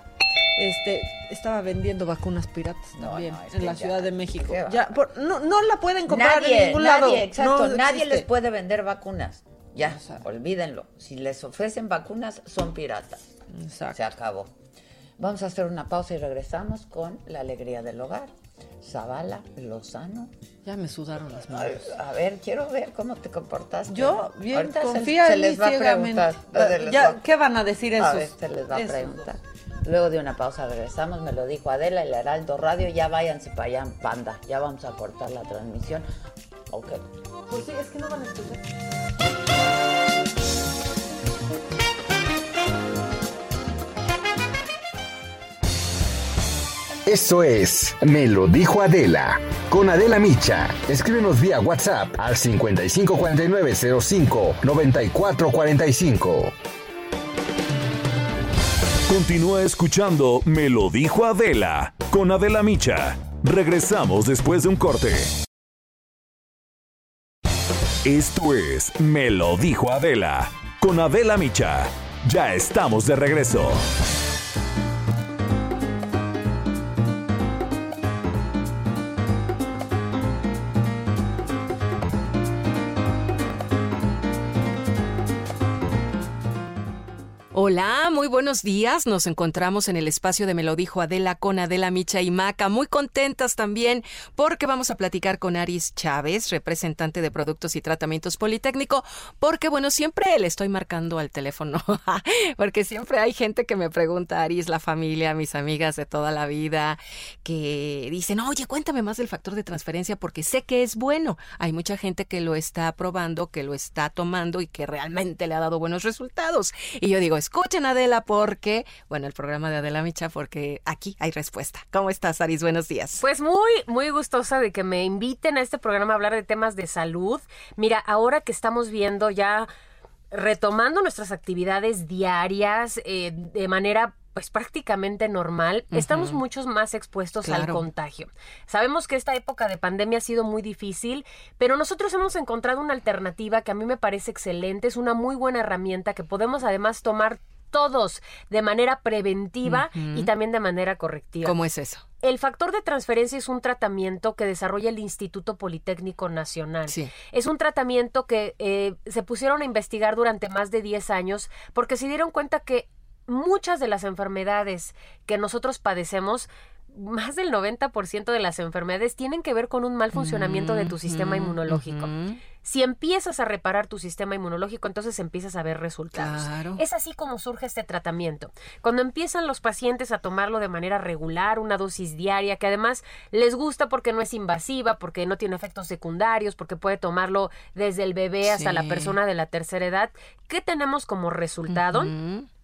Este, estaba vendiendo vacunas piratas también no, en la ya, Ciudad de México. Ya, por- no, no la pueden comprar nadie, en ningún nadie, lado. exacto, nadie les puede vender vacunas. Ya, olvídenlo. Si les ofrecen vacunas, son piratas. Se acabó. Vamos a hacer una pausa y regresamos con la alegría del hogar. Zavala, Lozano. Ya me sudaron las manos. A ver, quiero ver cómo te comportaste. Yo, bien, Ahorita se- confía se, en les va a preguntar. Se les Ya, va- ¿Qué van a decir A esos? ver, se les va a preguntar. Luego de una pausa regresamos, me lo dijo Adela, el Heraldo Radio, ya váyanse para allá, panda, ya vamos a cortar la transmisión. Ok. Pues sí, es que no van a escuchar. Esto es Me lo dijo Adela. Con Adela Micha. Escríbenos vía WhatsApp al 554905 9445. Continúa escuchando Me lo dijo Adela con Adela Micha. Regresamos después de un corte. Esto es Me lo dijo Adela con Adela Micha. Ya estamos de regreso. Hola, muy buenos días. Nos encontramos en el espacio de Me lo dijo Adela con Adela Micha y Maca. Muy contentas también porque vamos a platicar con Aris Chávez, representante de Productos y Tratamientos Politécnico, porque bueno, siempre le estoy marcando al teléfono, porque siempre hay gente que me pregunta, Aris, la familia, mis amigas de toda la vida, que dicen, oye, cuéntame más del factor de transferencia porque sé que es bueno. Hay mucha gente que lo está probando, que lo está tomando y que realmente le ha dado buenos resultados. Y yo digo, escuchen Adela porque, bueno, el programa de Adela Micha, porque aquí hay respuesta. ¿Cómo estás, Aris? Buenos días. Pues muy, muy gustosa de que me inviten a este programa a hablar de temas de salud. Mira, ahora que estamos viendo ya retomando nuestras actividades diarias eh, de manera pues prácticamente normal, estamos muchos más expuestos al contagio. Sabemos que esta época de pandemia ha sido muy difícil, pero nosotros hemos encontrado una alternativa que a mí me parece excelente, es una muy buena herramienta que podemos además tomar todos de manera preventiva y también de manera correctiva. ¿Cómo es eso? El factor de transferencia es un tratamiento que desarrolla el Instituto Politécnico Nacional. Sí. Es un tratamiento que eh, se pusieron a investigar durante más de 10 años porque se dieron cuenta que muchas de las enfermedades que nosotros padecemos más del 90% de las enfermedades tienen que ver con un mal funcionamiento de tu sistema Ujú, inmunológico. Si empiezas a reparar tu sistema inmunológico, entonces empiezas a ver resultados. Claro. Es así como surge este tratamiento. Cuando empiezan los pacientes a tomarlo de manera regular, una dosis diaria, que además les gusta porque no es invasiva, porque no tiene efectos secundarios, porque puede tomarlo desde el bebé hasta la persona de la tercera edad, ¿qué tenemos como resultado?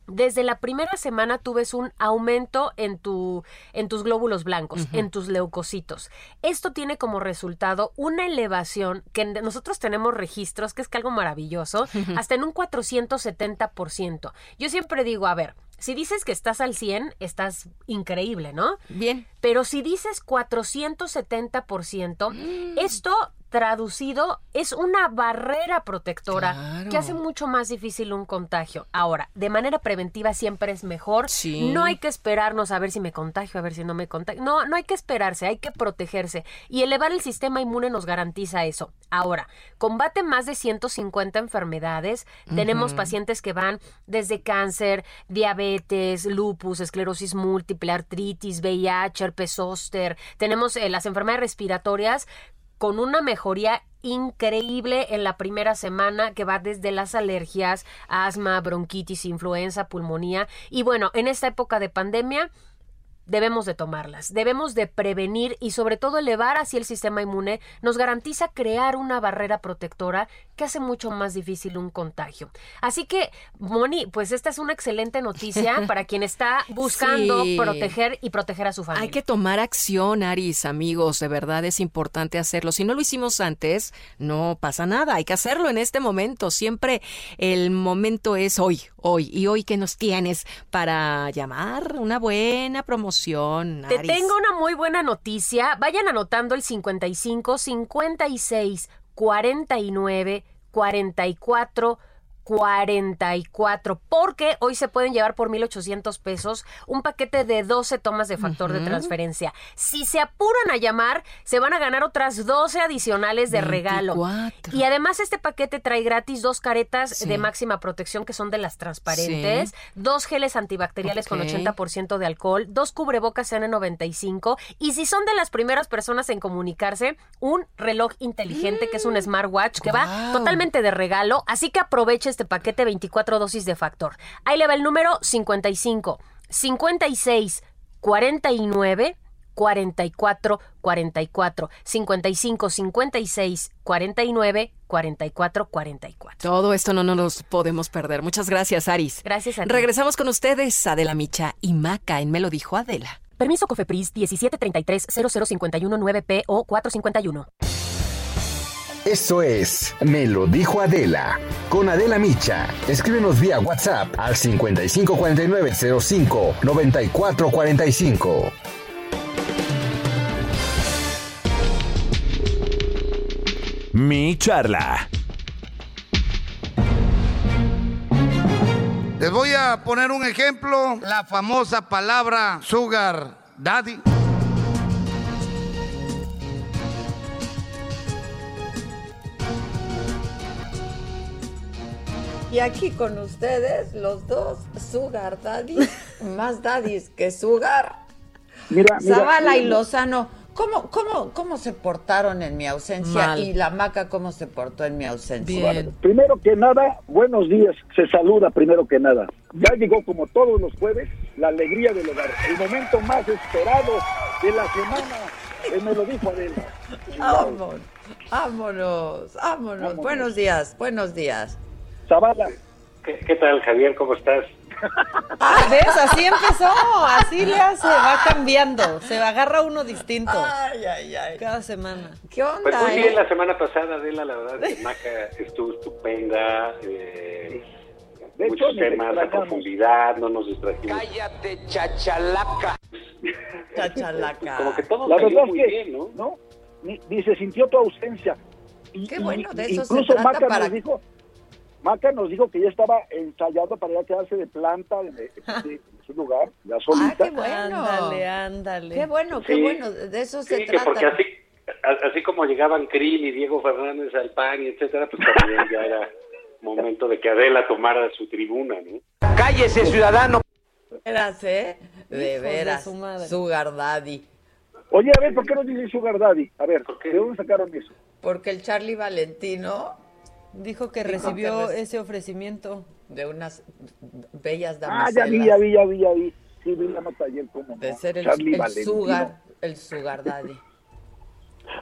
Desde la primera semana tú ves un aumento en, tu, en tus glóbulos blancos, en tus leucocitos. Esto tiene como resultado una elevación que nosotros tenemos registros, que es que algo maravilloso, hasta en un 470%. Yo siempre digo, a ver, si dices que estás al 100, estás increíble, ¿no? Bien. Pero si dices 470%, esto traducido es una barrera protectora Claro. que hace mucho más difícil un contagio. Ahora, de manera preventiva siempre es mejor. Sí. No hay que esperarnos a ver si me contagio, a ver si no me contagio. No, no hay que esperarse, hay que protegerse. Y elevar el sistema inmune nos garantiza eso. Ahora, combate más de 150 enfermedades. Tenemos pacientes que van desde cáncer, diabetes, lupus, esclerosis múltiple, artritis, VIH, herpes zóster. Tenemos eh, las enfermedades respiratorias con una mejoría increíble en la primera semana que va desde las alergias, asma, bronquitis, influenza, pulmonía. Y bueno, en esta época de pandemia debemos de tomarlas, debemos de prevenir y sobre todo elevar así el sistema inmune, nos garantiza crear una barrera protectora que hace mucho más difícil un contagio. Así que, Moni, pues esta es una excelente noticia para quien está buscando Sí. proteger y proteger a su familia. Hay que tomar acción, Aris, amigos, de verdad es importante hacerlo. Si no lo hicimos antes, no pasa nada, hay que hacerlo en este momento. Siempre el momento es hoy, hoy. ¿Y hoy qué nos tienes para llamar? Una buena promoción, Te Aris. tengo una muy buena noticia. Vayan anotando el 55 56 49 44 44 porque hoy se pueden llevar por 1800 pesos un paquete de 12 tomas de factor de transferencia. Si se apuran a llamar, se van a ganar otras 12 adicionales de regalo. 24. Y además este paquete trae gratis dos caretas Sí. de máxima protección que son de las transparentes, Sí. dos geles antibacteriales con Ok. 80% de alcohol, dos cubrebocas N95 y si son de las primeras personas en comunicarse, un reloj inteligente que es un smartwatch que va totalmente de regalo, así que aproveche este paquete 24 dosis de factor. Ahí le va el número 55 56 49 44 44 55 56 49 44 44. Todo esto no nos los podemos perder. Muchas gracias, Aris. Gracias a ti. Regresamos con ustedes, Adela Micha y Maca en Me lo dijo Adela. Permiso Cofepris 1733 0051 9P o 451. Esto es Me lo dijo Adela. Con Adela Micha. Escríbenos vía WhatsApp al 554905 9445. Mi charla. Les voy a poner un ejemplo, la famosa palabra sugar daddy. Y aquí con ustedes, los dos Sugar Daddies, más Daddies que Sugar. Mira, mira, Zavala y. Lozano, ¿cómo, cómo, ¿cómo se portaron en mi ausencia? Mal. Y la Maca, ¿cómo se portó en mi ausencia? Bueno, primero que nada, buenos días. Se saluda primero que nada. Ya llegó como todos los jueves la alegría del hogar. El momento más esperado de la semana. Eh, me lo dijo Adela. Vámonos, vámonos, vámonos. Buenos días, buenos días. Zavala. ¿Qué, qué tal, Javier? ¿Cómo estás? Ah, ¿ves? Así empezó, así le hace, va cambiando, se agarra uno distinto. Ay, ay, ay. Cada semana. ¿Qué Pues muy bien la semana pasada, Adela, la verdad, Maca estuvo estupenda. eh, De muchos hecho, temas a profundidad, no nos distrajimos. Cállate, chachalaca. Chachalaca. Como que todo La salió verdad muy es que, bien, ¿no? ¿no? Ni, ni se sintió tu ausencia. Y, Qué bueno, de eso se incluso trata Maca para- nos dijo, Maca nos dijo que ya estaba ensayando para ya quedarse de planta de, de- de su lugar, ya solita. qué bueno. Ándale, ándale. Qué bueno, qué Sí. bueno, de eso se Sí, que trata. porque así, así como llegaban Krill y Diego Fernández al PAN, y etcétera, pues también ya era momento de que Adela tomara su tribuna, ¿no? Cállese, ciudadano. De veras, ¿eh? De veras. su madre. Sugar Daddy. Oye, a ver, ¿por qué no dice Sugar Daddy? A ver, ¿de dónde sacaron eso? Porque el Charlie Valentino Dijo que Dijo recibió que reci- ese ofrecimiento. de unas bellas Ah, damiselas. ya vi, ya vi, ya vi, ya vi. Sí, vi la nota ayer, cómo De no. ser el, Charlie el sugar, el sugar daddy.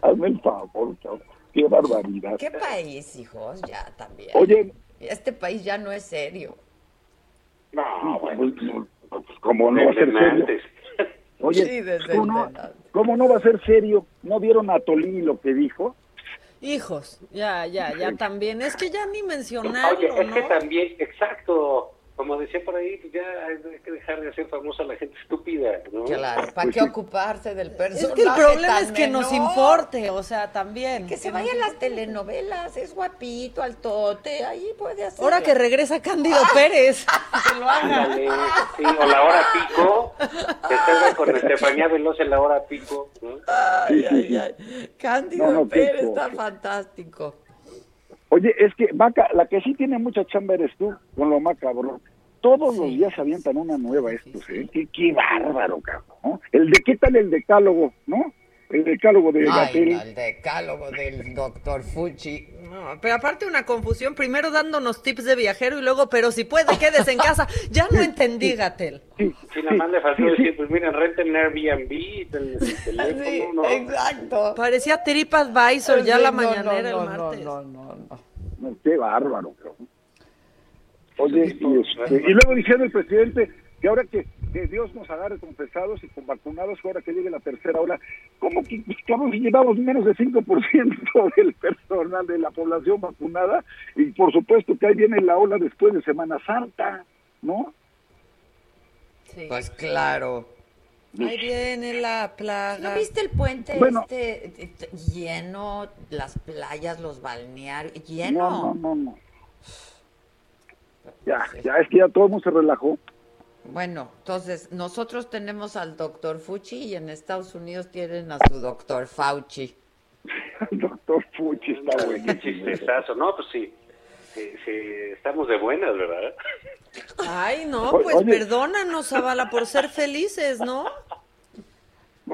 Hazme el favor, chavo. Qué barbaridad. ¿Qué país, hijos? Ya también. Oye, Este país ya no es serio. No, pues, pues, ¿cómo no va a ser antes. Oye, Sí, desde ¿cómo, no, cómo no va a ser serio? ¿No vieron a Tolini lo que dijo? Hijos, ya, ya, ya también. Es que ya ni mencionarlo, Oye, es que ¿no? también, exacto, como decía por ahí, pues ya hay que dejar de hacer famosa a la gente estúpida, ¿no? Claro, ¿para Pues qué ocuparse del Es personaje que el problema es que nos menor? importe, o sea, también. Que se nos vayan las telenovelas, es guapito, altote, ahí puede hacer. Ahora que regresa Cándido Pérez, que lo haga. Ándale, sí, o la hora pico, que salga con Estefanía Veloz en la hora pico, ¿no? Ay, ay, ay. Cándido No, no, Pérez está cosa. fantástico. Oye, es que Maca, la que sí tiene mucha chamba eres tú, con lo macabrón. Todos los días avientan una nueva estos, ¿eh? Qué, qué bárbaro, cabrón. ¿no? El de qué tal el decálogo, ¿no? El decálogo de Ay, el decálogo del doctor Fuchi. No, pero aparte una confusión, primero dándonos tips de viajero y luego, pero si puede, quédese en casa. Ya no entendí, Gatel. Sí, nada más le faltó decir, pues miren, renten Airbnb, el, el teléfono, ¿no? exacto. Parecía TripAdvisor ya Sí, la no, mañanera no, el no, martes. No, no, no. No, qué bárbaro. Oye, y, este, y luego diciendo el presidente que ahora que, que Dios nos agarre confesados y con vacunados, que ahora que llegue la tercera ola, ¿cómo que pues, si llevamos menos del 5% del personal de la población vacunada? Y por supuesto que ahí viene la ola después de Semana Santa, ¿no? Pues claro. Ahí viene la plaga. ¿No viste el puente Bueno. este eh, lleno, las playas, los balnearios, lleno? No, no, no, no. Ya, ya es que ya todo el mundo se relajó. Bueno, entonces nosotros tenemos al doctor Fuchi y en Estados Unidos tienen a su doctor Fauci. Doctor Fuchi está Qué bueno. chistezazo, ¿no? Pues sí, sí, sí, estamos de buenas, ¿verdad? Ay, no, pues oye. perdónanos, Zavala, por ser felices, ¿no?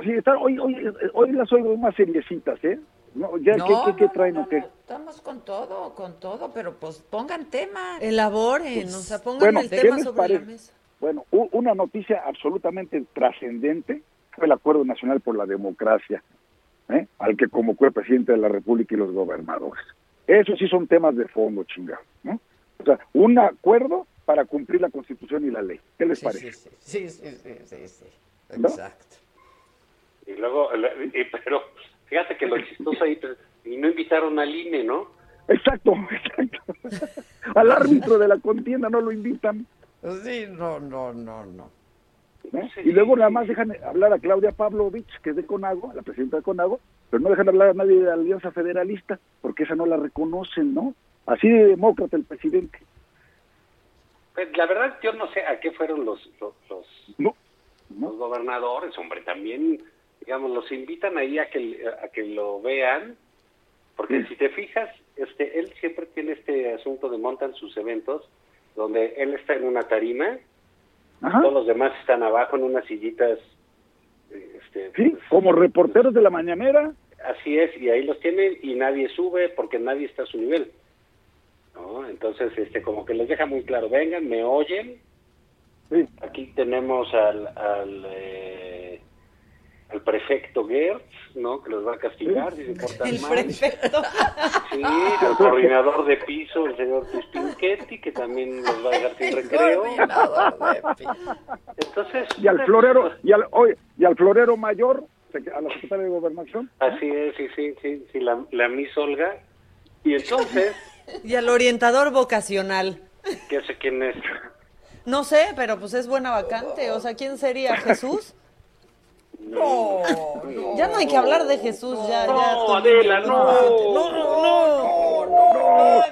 Sí, está- hoy, hoy, hoy las oigo más seriecitas, ¿eh? No, ya, ¿qué, No, qué, qué no, traen o qué? Estamos con todo, con todo, pero pues pongan tema. Elaboren, o sea, pongan Bueno, el ¿qué tema sobre la parece? mesa. Bueno, u- una noticia absolutamente trascendente fue el Acuerdo Nacional por la Democracia, ¿eh? al que convocó el presidente de la República y los gobernadores. Esos sí son temas de fondo, chingado, ¿no? O sea, un acuerdo para cumplir la Constitución y la ley. ¿Qué les Sí, parece? sí, sí, sí, sí, sí, sí. ¿No? Exacto. Y luego, pero fíjate que lo chistoso ahí, pues, y no invitaron al INE, ¿no? Exacto, exacto. Al árbitro de la contienda no lo invitan. Sí, no, no, no, no. ¿no? Y luego nada más dejan hablar a Claudia Pavlovich, que es de Conago, la presidenta de Conago, pero no dejan hablar a nadie de la Alianza Federalista, porque esa no la reconocen, ¿no? Así de demócrata el presidente. Pues la verdad yo no sé a qué fueron los los, los, No, los gobernadores, hombre, también, digamos, los invitan ahí a que, a que lo vean, porque si te fijas, este, él siempre tiene este asunto de montan sus eventos, donde él está en una tarima, Ajá. todos los demás están abajo en unas sillitas, este, Sí, como reporteros de la mañanera. Así es, y ahí los tienen y nadie sube porque nadie está a su nivel. ¿no? Entonces, este, como que les deja muy claro, vengan, me oyen. Aquí tenemos al, al, eh, al prefecto Gertz, ¿no? Que los va a castigar si se portan El mal. prefecto. Sí, el coordinador de piso, el señor Pispinquetti, que también los va a dejar sin recreo. Entonces, Y al florero, y al, oye, y al florero mayor, a la secretaria de Gobernación. Así es, sí, sí, sí, sí la, la Miss Olga. Y entonces, Y al orientador vocacional. ¿qué sé quién es? No sé, pero pues es buena vacante. O sea, ¿quién sería? ¿Jesús? No, Ya no hay que hablar de Jesús, ya, ya. No, Adela, ya. no. No, no, no.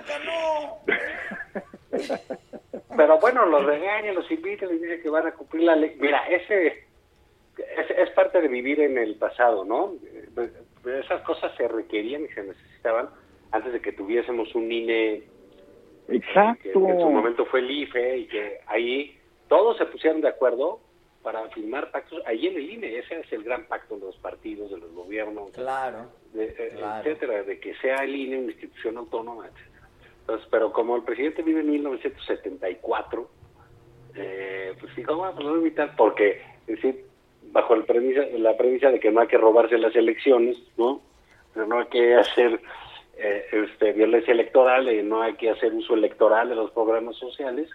Pero bueno, los regañan, los invitan, les dicen que van a cumplir la ley. Mira, ese es, es parte de vivir en el pasado, ¿no? Eh, Esas cosas se requerían y se necesitaban antes de que tuviésemos un INE que, Exacto. que en su momento fue el IFE y que ahí todos se pusieron de acuerdo para firmar pactos ahí en el INE. Ese es el gran pacto de los partidos, de los gobiernos, Claro. de- eh, Claro. etcétera, de que sea el INE una institución autónoma, etcétera. Entonces, pero como el presidente vive en 1974, eh, pues dijo, "Ah, pues lo voy a invitar porque, es decir, bajo el premisa, la premisa de que no hay que robarse las elecciones, ¿no? Pero no hay que hacer eh, este, violencia electoral, y no hay que hacer uso electoral de los programas sociales.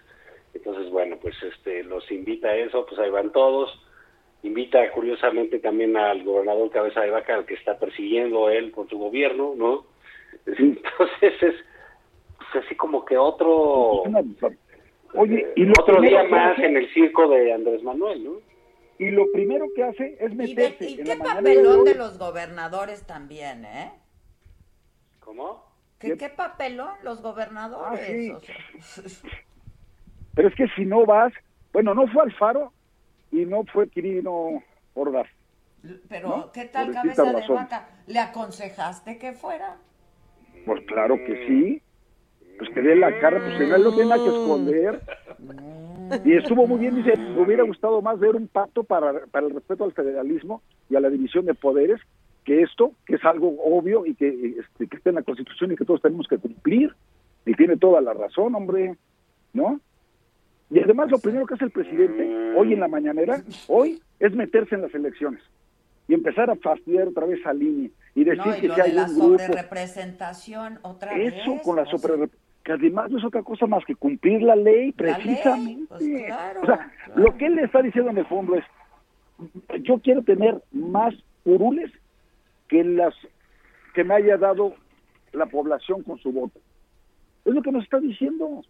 Entonces, bueno, pues este los invita a eso, pues ahí van todos. Invita curiosamente también al gobernador Cabeza de Vaca, al que está persiguiendo él por su gobierno, ¿no? Entonces es pues, así como que otro Oye, y lo otro día más hace- en el circo de Andrés Manuel, ¿no? Y lo primero que hace es ¿Y, de- meterse y en qué la papelón de los gobernadores también, eh? ¿Cómo? ¿Qué, qué papelón los gobernadores? Ah, sí. o sea. Pero es que si no vas, bueno, no fue Alfaro y no fue Quirino Ordaz. Pero, ¿No? ¿qué tal Por cabeza de vaca? ¿Le aconsejaste que fuera? Pues claro que sí. Pues que dé la cara, pues él no tiene nada que esconder. Y estuvo muy bien, dice, me hubiera gustado más ver un pacto para, para el respeto al federalismo y a la división de poderes que esto, que es algo obvio y que, este, que está en la Constitución y que todos tenemos que cumplir. Y tiene toda la razón, hombre, ¿no? Y además lo primero que hace el presidente hoy en la mañanera, hoy, es meterse en las elecciones y empezar a fastidiar otra vez a línea y decir No, y que lo si de hay la un grupo sobrerepresentación, otra vez. eso con la sobre que además no es otra cosa más que cumplir la ley La ley, precisamente. pues claro, o sea, lo que él le está diciendo en el fondo es yo quiero tener más curules que las que me haya dado la población con su voto. Es lo que nos está diciendo.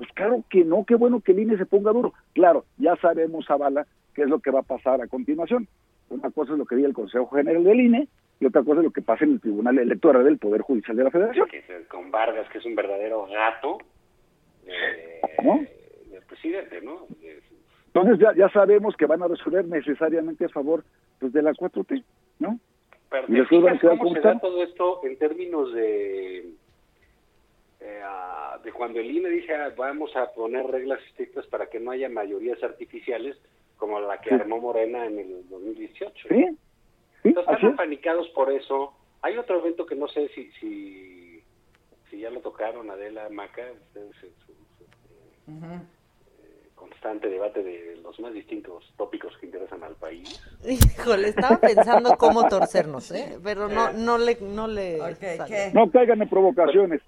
Pues claro que no, qué bueno que el INE se ponga duro. Claro, ya sabemos, Zavala, qué es lo que va a pasar a continuación. Una cosa es lo que diga el Consejo General del INE y otra cosa es lo que pasa en el Tribunal Electoral del Poder Judicial de la Federación. que con Vargas, que es un verdadero gato eh, ¿no? del presidente, ¿no? Eh, Entonces ya, ya sabemos que van a resolver necesariamente a favor pues, de la 4T, ¿no? Pero Y ¿te fijas quedar cómo se da todo esto en términos de eh, ah, de cuando el INE dice ah, vamos a poner reglas estrictas para que no haya mayorías artificiales como la que Sí. armó Morena en el 2018? Sí, sí, Entonces, están es. apanicados por eso. Hay otro evento que no sé si si, si ya lo tocaron, Adela, Maca, ustedes en su, su, eh, constante debate de los más distintos tópicos que interesan al país. Híjole, estaba pensando cómo torcernos, ¿eh? Pero no, no le, no le. No caigan en provocaciones.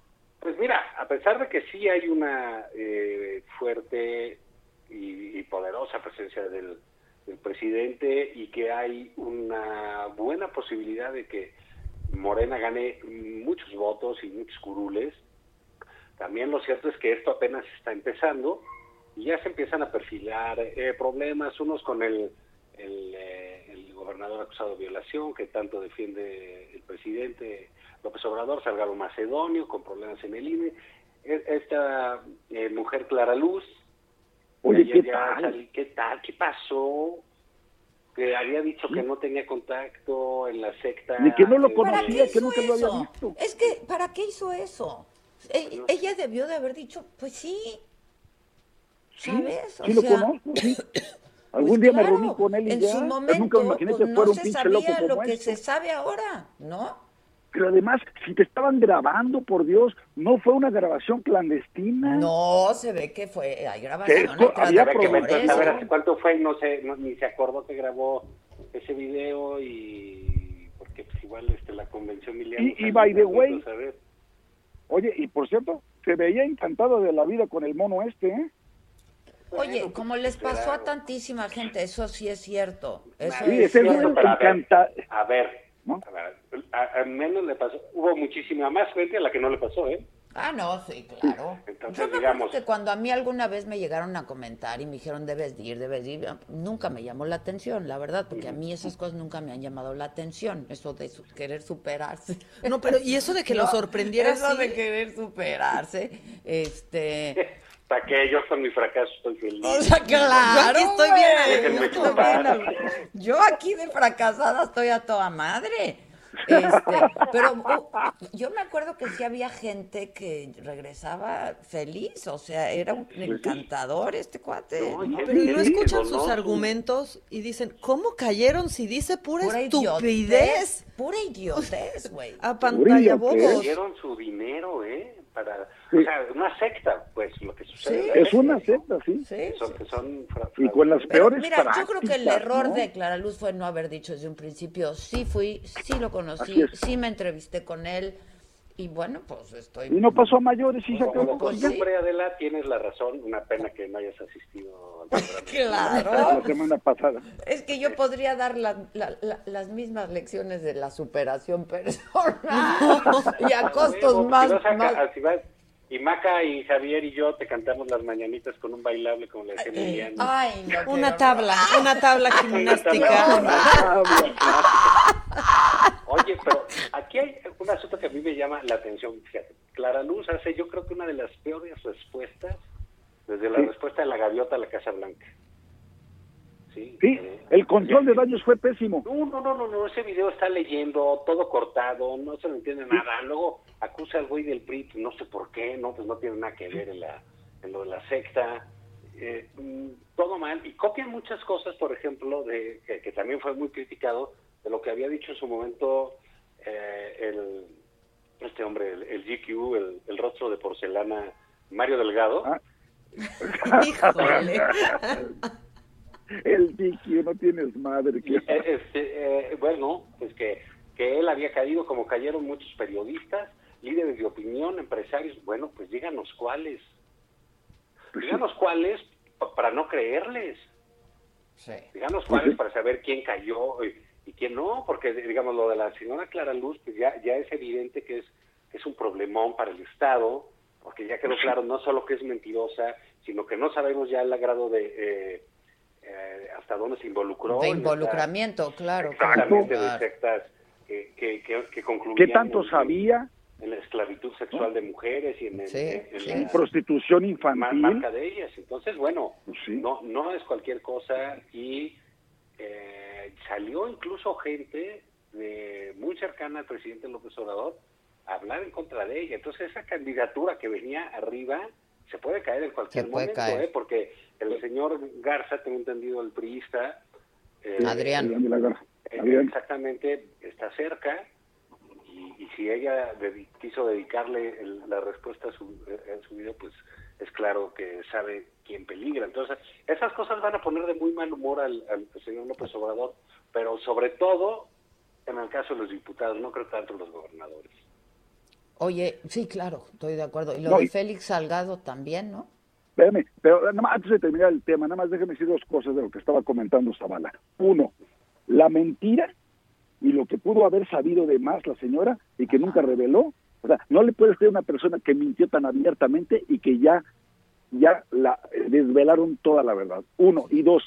Pues mira, a pesar de que sí hay una eh, fuerte y, poderosa presencia del, del presidente y que hay una buena posibilidad de que Morena gane muchos votos y muchos curules, también lo cierto es que esto apenas está empezando y ya se empiezan a perfilar eh, problemas, unos con el, el, eh, el gobernador acusado de violación que tanto defiende el presidente López Obrador, Salgado Macedonio, con problemas en el INE, E- esta eh, mujer Clara Luz, Oye, que ¿qué tal? salí- ¿qué tal? ¿Qué pasó? Que había dicho que no tenía contacto en la secta. Ni que no lo conocía, que nunca lo había visto. Es que, ¿para qué hizo eso? E- ella debió de haber dicho, pues sí. ¿Sabes? Sí, lo conozco, sí. Algún día me reuní con él y en ya. su momento, nunca me imaginé pues, que no fuera un se pinche loco sabía lo como que este. se sabe ahora, ¿no? Pero además, si te estaban grabando, por Dios, no fue una grabación clandestina. No, se ve que fue, hay grabaciones Esto había meterse a ver cuánto fue y no sé, no- ni se acordó que grabó ese video y porque pues igual este la convención militar. Y- y by the way, Oye, y por cierto, se veía encantado de la vida con el mono este, ¿eh? Oye, como les pasó a tantísima gente, eso sí es cierto. Eso Sí, es cierto. pero a ver, encanta. A ver, a ver, a, a menos le pasó, hubo muchísima más gente a la que no le pasó, ¿eh? Ah, no, sí, claro. Entonces, Yo me digamos, que cuando a mí alguna vez me llegaron a comentar y me dijeron debes de ir, debes de ir, nunca me llamó la atención, la verdad, porque a mí esas cosas nunca me han llamado la atención, eso de su- querer superarse. No, pero y eso de que lo No, sorprendiera Eso así. de querer superarse, este... para que yo con mi fracaso estoy feliz. O sea, claro, Yo aquí estoy bien chupar. bien. Yo aquí de fracasada estoy a toda madre. Este, pero uh, yo me acuerdo que sí había gente que regresaba feliz, o sea, era un encantador este cuate. Pero y no escuchan sus argumentos y dicen, ¿cómo cayeron si dice pura, Pura estupidez? Pura idiotez, güey. A pantalla bobos. Dieron su dinero, ¿eh? Para, Sí. o sea, una secta, pues, lo que sucede. Es una secta, sí. Son, que son Y con las Pero peores mira, yo creo que el prácticas, error ¿no? de Clara Luz fue no haber dicho desde un principio, sí fui, sí lo conocí, sí me entrevisté con él, y bueno, pues estoy... Y no pasó a mayores y se Como acabó. Pues costumbre, Adela, tienes la razón. Una pena que no hayas asistido al. Claro. La semana pasada. Es que yo podría dar la- la- la- las mismas lecciones de la superación personal y a costos más, si vas a- más- si vas- y Maca y Javier y yo te cantamos las mañanitas con un bailable como le decía Emiliano. Ay, no, Una tabla, una tabla gimnástica. Oye, pero aquí hay un asunto que a mí me llama la atención. Fíjate, Clara Luz hace yo creo que una de las peores respuestas desde la Sí. respuesta de la gaviota a la Casa Blanca. Sí, Sí, el control de daños fue pésimo. No, no, no, no, no, ese video está leyendo, todo cortado, no se le entiende nada. Luego acusa al güey del PRI, pues, no sé por qué, no, pues no tiene nada que ver en, la, en lo de la secta. Eh, mm, todo mal. Y copian muchas cosas, por ejemplo, de que, que también fue muy criticado, de lo que había dicho en su momento eh, el, este hombre, el, el GQ, el, el rostro de porcelana, Mario Delgado. Ah. El Vicky, no tienes madre. que- Eh, este, eh, bueno, pues que, que él había caído como cayeron muchos periodistas, líderes de opinión, empresarios. Bueno, pues díganos cuáles. Díganos cuáles pa- para no creerles. Díganos cuáles para saber quién cayó y, y quién no, porque digamos lo de la señora Clara Luz, pues ya, ya es evidente que es, que es un problemón para el Estado, porque ya quedó claro no solo que es mentirosa, sino que no sabemos ya el grado de eh, eh, hasta dónde se involucró. De esta- involucramiento, claro. Exactamente, claro. de sectas que, que, que, que concluían ¿Qué tanto en- sabía? En la esclavitud sexual de mujeres y en, el- Sí, en- en sí. la Prostitución infantil. marca de ellas. Entonces, bueno, Pues sí. no, no es cualquier cosa y eh, salió incluso gente de, muy cercana al presidente López Obrador a hablar en contra de ella. Entonces, esa candidatura que venía arriba se puede caer en cualquier Se puede momento, caer. ¿eh? porque el señor Garza, tengo entendido, el priista, eh, Adrián. Adrián de la Garza. eh, Adrián. exactamente está cerca y, y si ella quiso dedicarle el- la respuesta a su, eh, a su video, pues es claro que sabe quién peligra. Entonces, esas cosas van a poner de muy mal humor al, al señor López Obrador, pero sobre todo en el caso de los diputados, no creo tanto en los gobernadores. Oye, sí, claro, estoy de acuerdo. Y lo No, de y- Félix Salgado también, ¿no? Espérame, pero nada más, antes de terminar el tema, nada más déjeme decir dos cosas de lo que estaba comentando Zavala. Uno, la mentira y lo que pudo haber sabido de más la señora y que nunca reveló. O sea, no le puedes creer a una persona que mintió tan abiertamente y que ya, ya la eh, desvelaron toda la verdad. Uno. Y dos,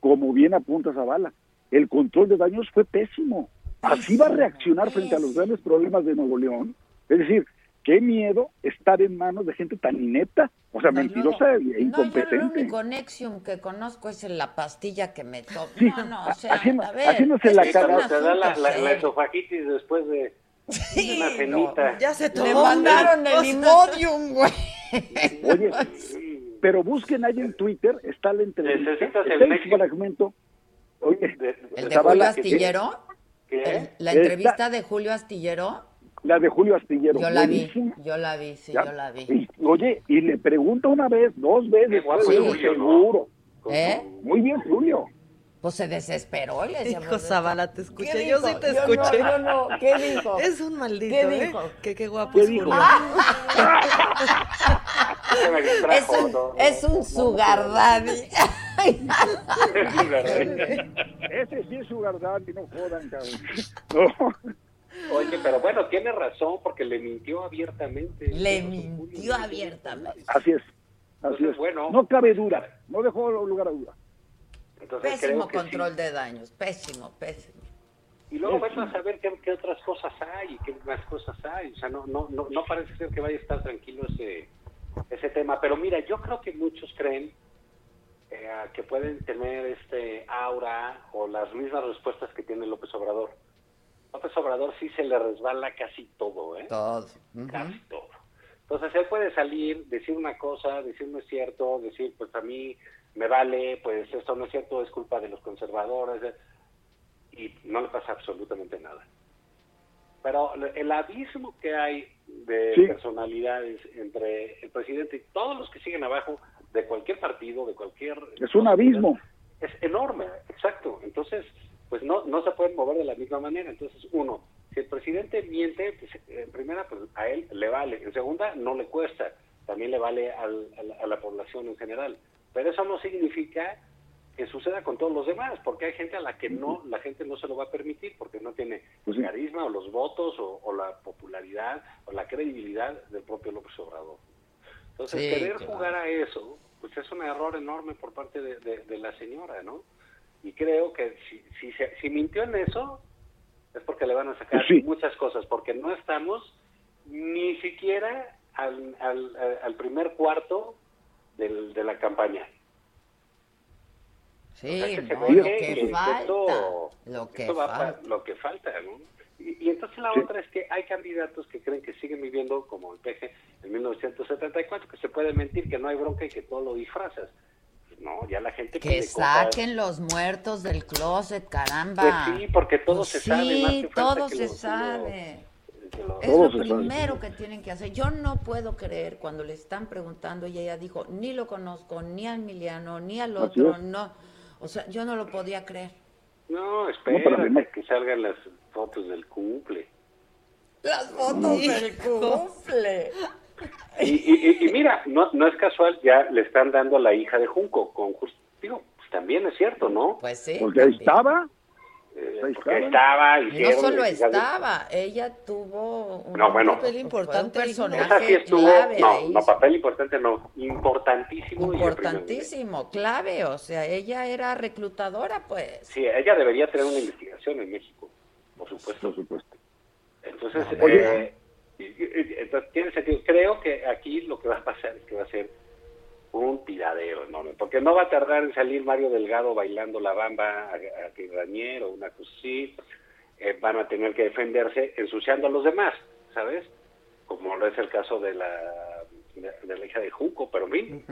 como bien apunta Zavala, el control de daños fue pésimo. Así va a reaccionar frente a los grandes problemas de Nuevo León. Es decir, qué miedo estar en manos de gente tan inepta, o sea, mentirosa e No, yo el incompetente. único Nexium que conozco es la pastilla que me tomo. Sí, no, no, o sea, haciendo- a ver, haciéndose la cara. Te da la, la, la esofagitis después de una cenita. Ya se Le tomó. mandaron el. Imodium, güey. Oye, pero busquen ahí en Twitter, está la entrevista, Necesitas el está el fragmento. Oye, ¿El de Julio Astillero? ¿Qué? El- ¿La entrevista de Julio Astillero? La de Julio Astillero. Yo la vi, yo la vi, sí, Ya. yo la vi. Y, oye, y le pregunta una vez, dos veces, Qué guapo pues, es Julio, ¿no? seguro. ¿Eh? Muy bien, Julio. Pues se desesperó y le decía, Hijo pues, Zavala, te ¿qué escuché. Yo sí te Yo no, escuché. yo no, ¿qué dijo? Es un maldito, ¿Qué ¿eh? dijo? Que qué guapo ¿Qué es dijo? Julio. Es un, no, no, es un no, no, sugar no. daddy. Ese sí es su verdad y no jodan, cabrón. No. Oye, pero bueno, tiene razón porque le mintió abiertamente. Le mintió abiertamente. Así es. Así Entonces, es. bueno. No cabe duda, no dejó lugar a duda. Entonces Pésimo control sí. de daños, pésimo, pésimo. Y luego vas a saber qué, qué otras cosas hay y qué más cosas hay. O sea, no, no, no, no parece ser que vaya a estar tranquilo ese, ese tema. Pero mira, yo creo que muchos creen eh, que pueden tener este aura o las mismas respuestas que tiene López Obrador. López Obrador sí se le resbala casi todo, ¿eh? Todo. Casi todo. Entonces él puede salir, decir una cosa, decir no es cierto, decir pues a mí me vale, pues esto no es cierto, es culpa de los conservadores, y no le pasa absolutamente nada. Pero el abismo que hay de Sí. personalidades entre el presidente y todos los que siguen abajo de cualquier partido, de cualquier... Es un abismo. Es enorme, exacto. Entonces, pues no, no se pueden mover de la misma manera. Entonces, uno, si el presidente miente, pues, en primera, pues a él le vale. En segunda, no le cuesta. También le vale al- a, la, a la población en general. Pero eso no significa que suceda con todos los demás, porque hay gente a la que no, la gente no se lo va a permitir, porque no tiene Pues sí. carisma o los votos o, o la popularidad o la credibilidad del propio López Obrador. Entonces, Sí, querer jugar a eso, pues es un error enorme por parte de, de- de la señora, ¿no? Y creo que si, si, se- si mintió en eso, es porque le van a sacar Sí. muchas cosas, porque no estamos ni siquiera al, al, al- al primer cuarto del- de la campaña. Sí, O sea, que se no, ve lo que- falta. esto- Lo que falta. pa- lo que falta, ¿no? Y, y entonces la Sí. otra es que hay candidatos que creen que siguen viviendo como el PG en 1974, que se puede mentir, que no hay bronca y que todo lo disfrazas. ¿No? Ya la gente Que pide cosas. saquen los muertos del closet, caramba. Pues sí, porque todo Pues se sí, sabe, más que falta todo que se sabe. que lo- Es lo primero que tienen que hacer. Yo no puedo creer cuando le están preguntando y ella dijo, ni lo conozco, ni a Emiliano, ni al otro, no. O sea, yo no lo podía creer. No, espera además- que salgan las fotos del cumple. Las fotos del cumple. Y, y- y- y mira, no, no es casual, ya le están dando a la hija de Junco, con just- digo, pues también es cierto, ¿no? Pues sí. Porque ahí estaba. Eh, porque estaba. estaba, No solo y estaba, ella tuvo un No, bueno. papel importante, un Esa sí personaje estuvo, clave no, ahí. no, papel importante no, importantísimo. y Importantísimo, clave, o sea, ella era reclutadora, pues. Sí, ella debería tener una investigación en México, por supuesto. Por supuesto. Entonces, Oye. eh, y- y- entonces tiene sentido. Creo que aquí lo que va a pasar es que va a ser un tiradero enorme, porque no va a tardar en salir Mario Delgado bailando la bamba a, Quinrañer o una cosa así. Eh, van a tener que defenderse ensuciando a los demás, ¿sabes? Como lo es el caso de la de, de la hija de Junco, pero en fin,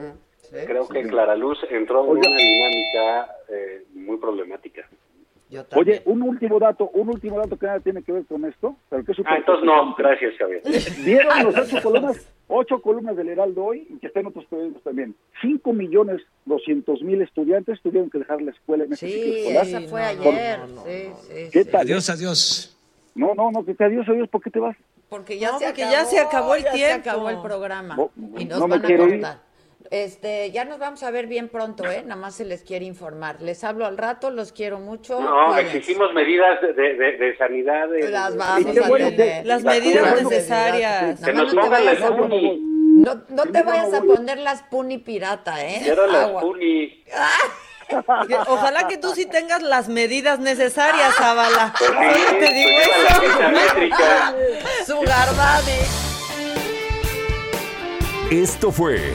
creo que Clara Luz entró en una dinámica eh, muy problemática. Oye, un último dato, un último dato que nada tiene que ver con esto, pero que es Ah, entonces no, gracias, Javier. Vieron los ocho columnas, ocho columnas del Heraldo hoy y que está en otros periódicos también. Cinco millones doscientos mil estudiantes tuvieron que dejar la escuela en este ciclo Sí, escolar. esa fue ayer. sí, sí, ¿Qué tal? Adiós, adiós. No, no, no, que te adiós, adiós, ¿por qué te vas? Porque ya, No, se, porque acabó, ya se acabó el ya tiempo. Se acabó el programa. No, y nos no me van a quiero ir. Este, ya nos vamos a ver bien pronto, ¿eh? Nada más se les quiere informar. Les hablo al rato, los quiero mucho. No, cuídense. exigimos medidas de, de, de- sanidad. de- Las vamos a tener. Las vacunas. medidas necesarias. Que nos más no te pongan la vayas a- Spuni. No, no te vayas a poner las puni pirata, ¿eh? Quiero la Agua. Spuni. Ojalá que tú sí tengas las medidas necesarias, Zavala. Pues sí, Solo te digo pues eso. Sugar daddy. Esto fue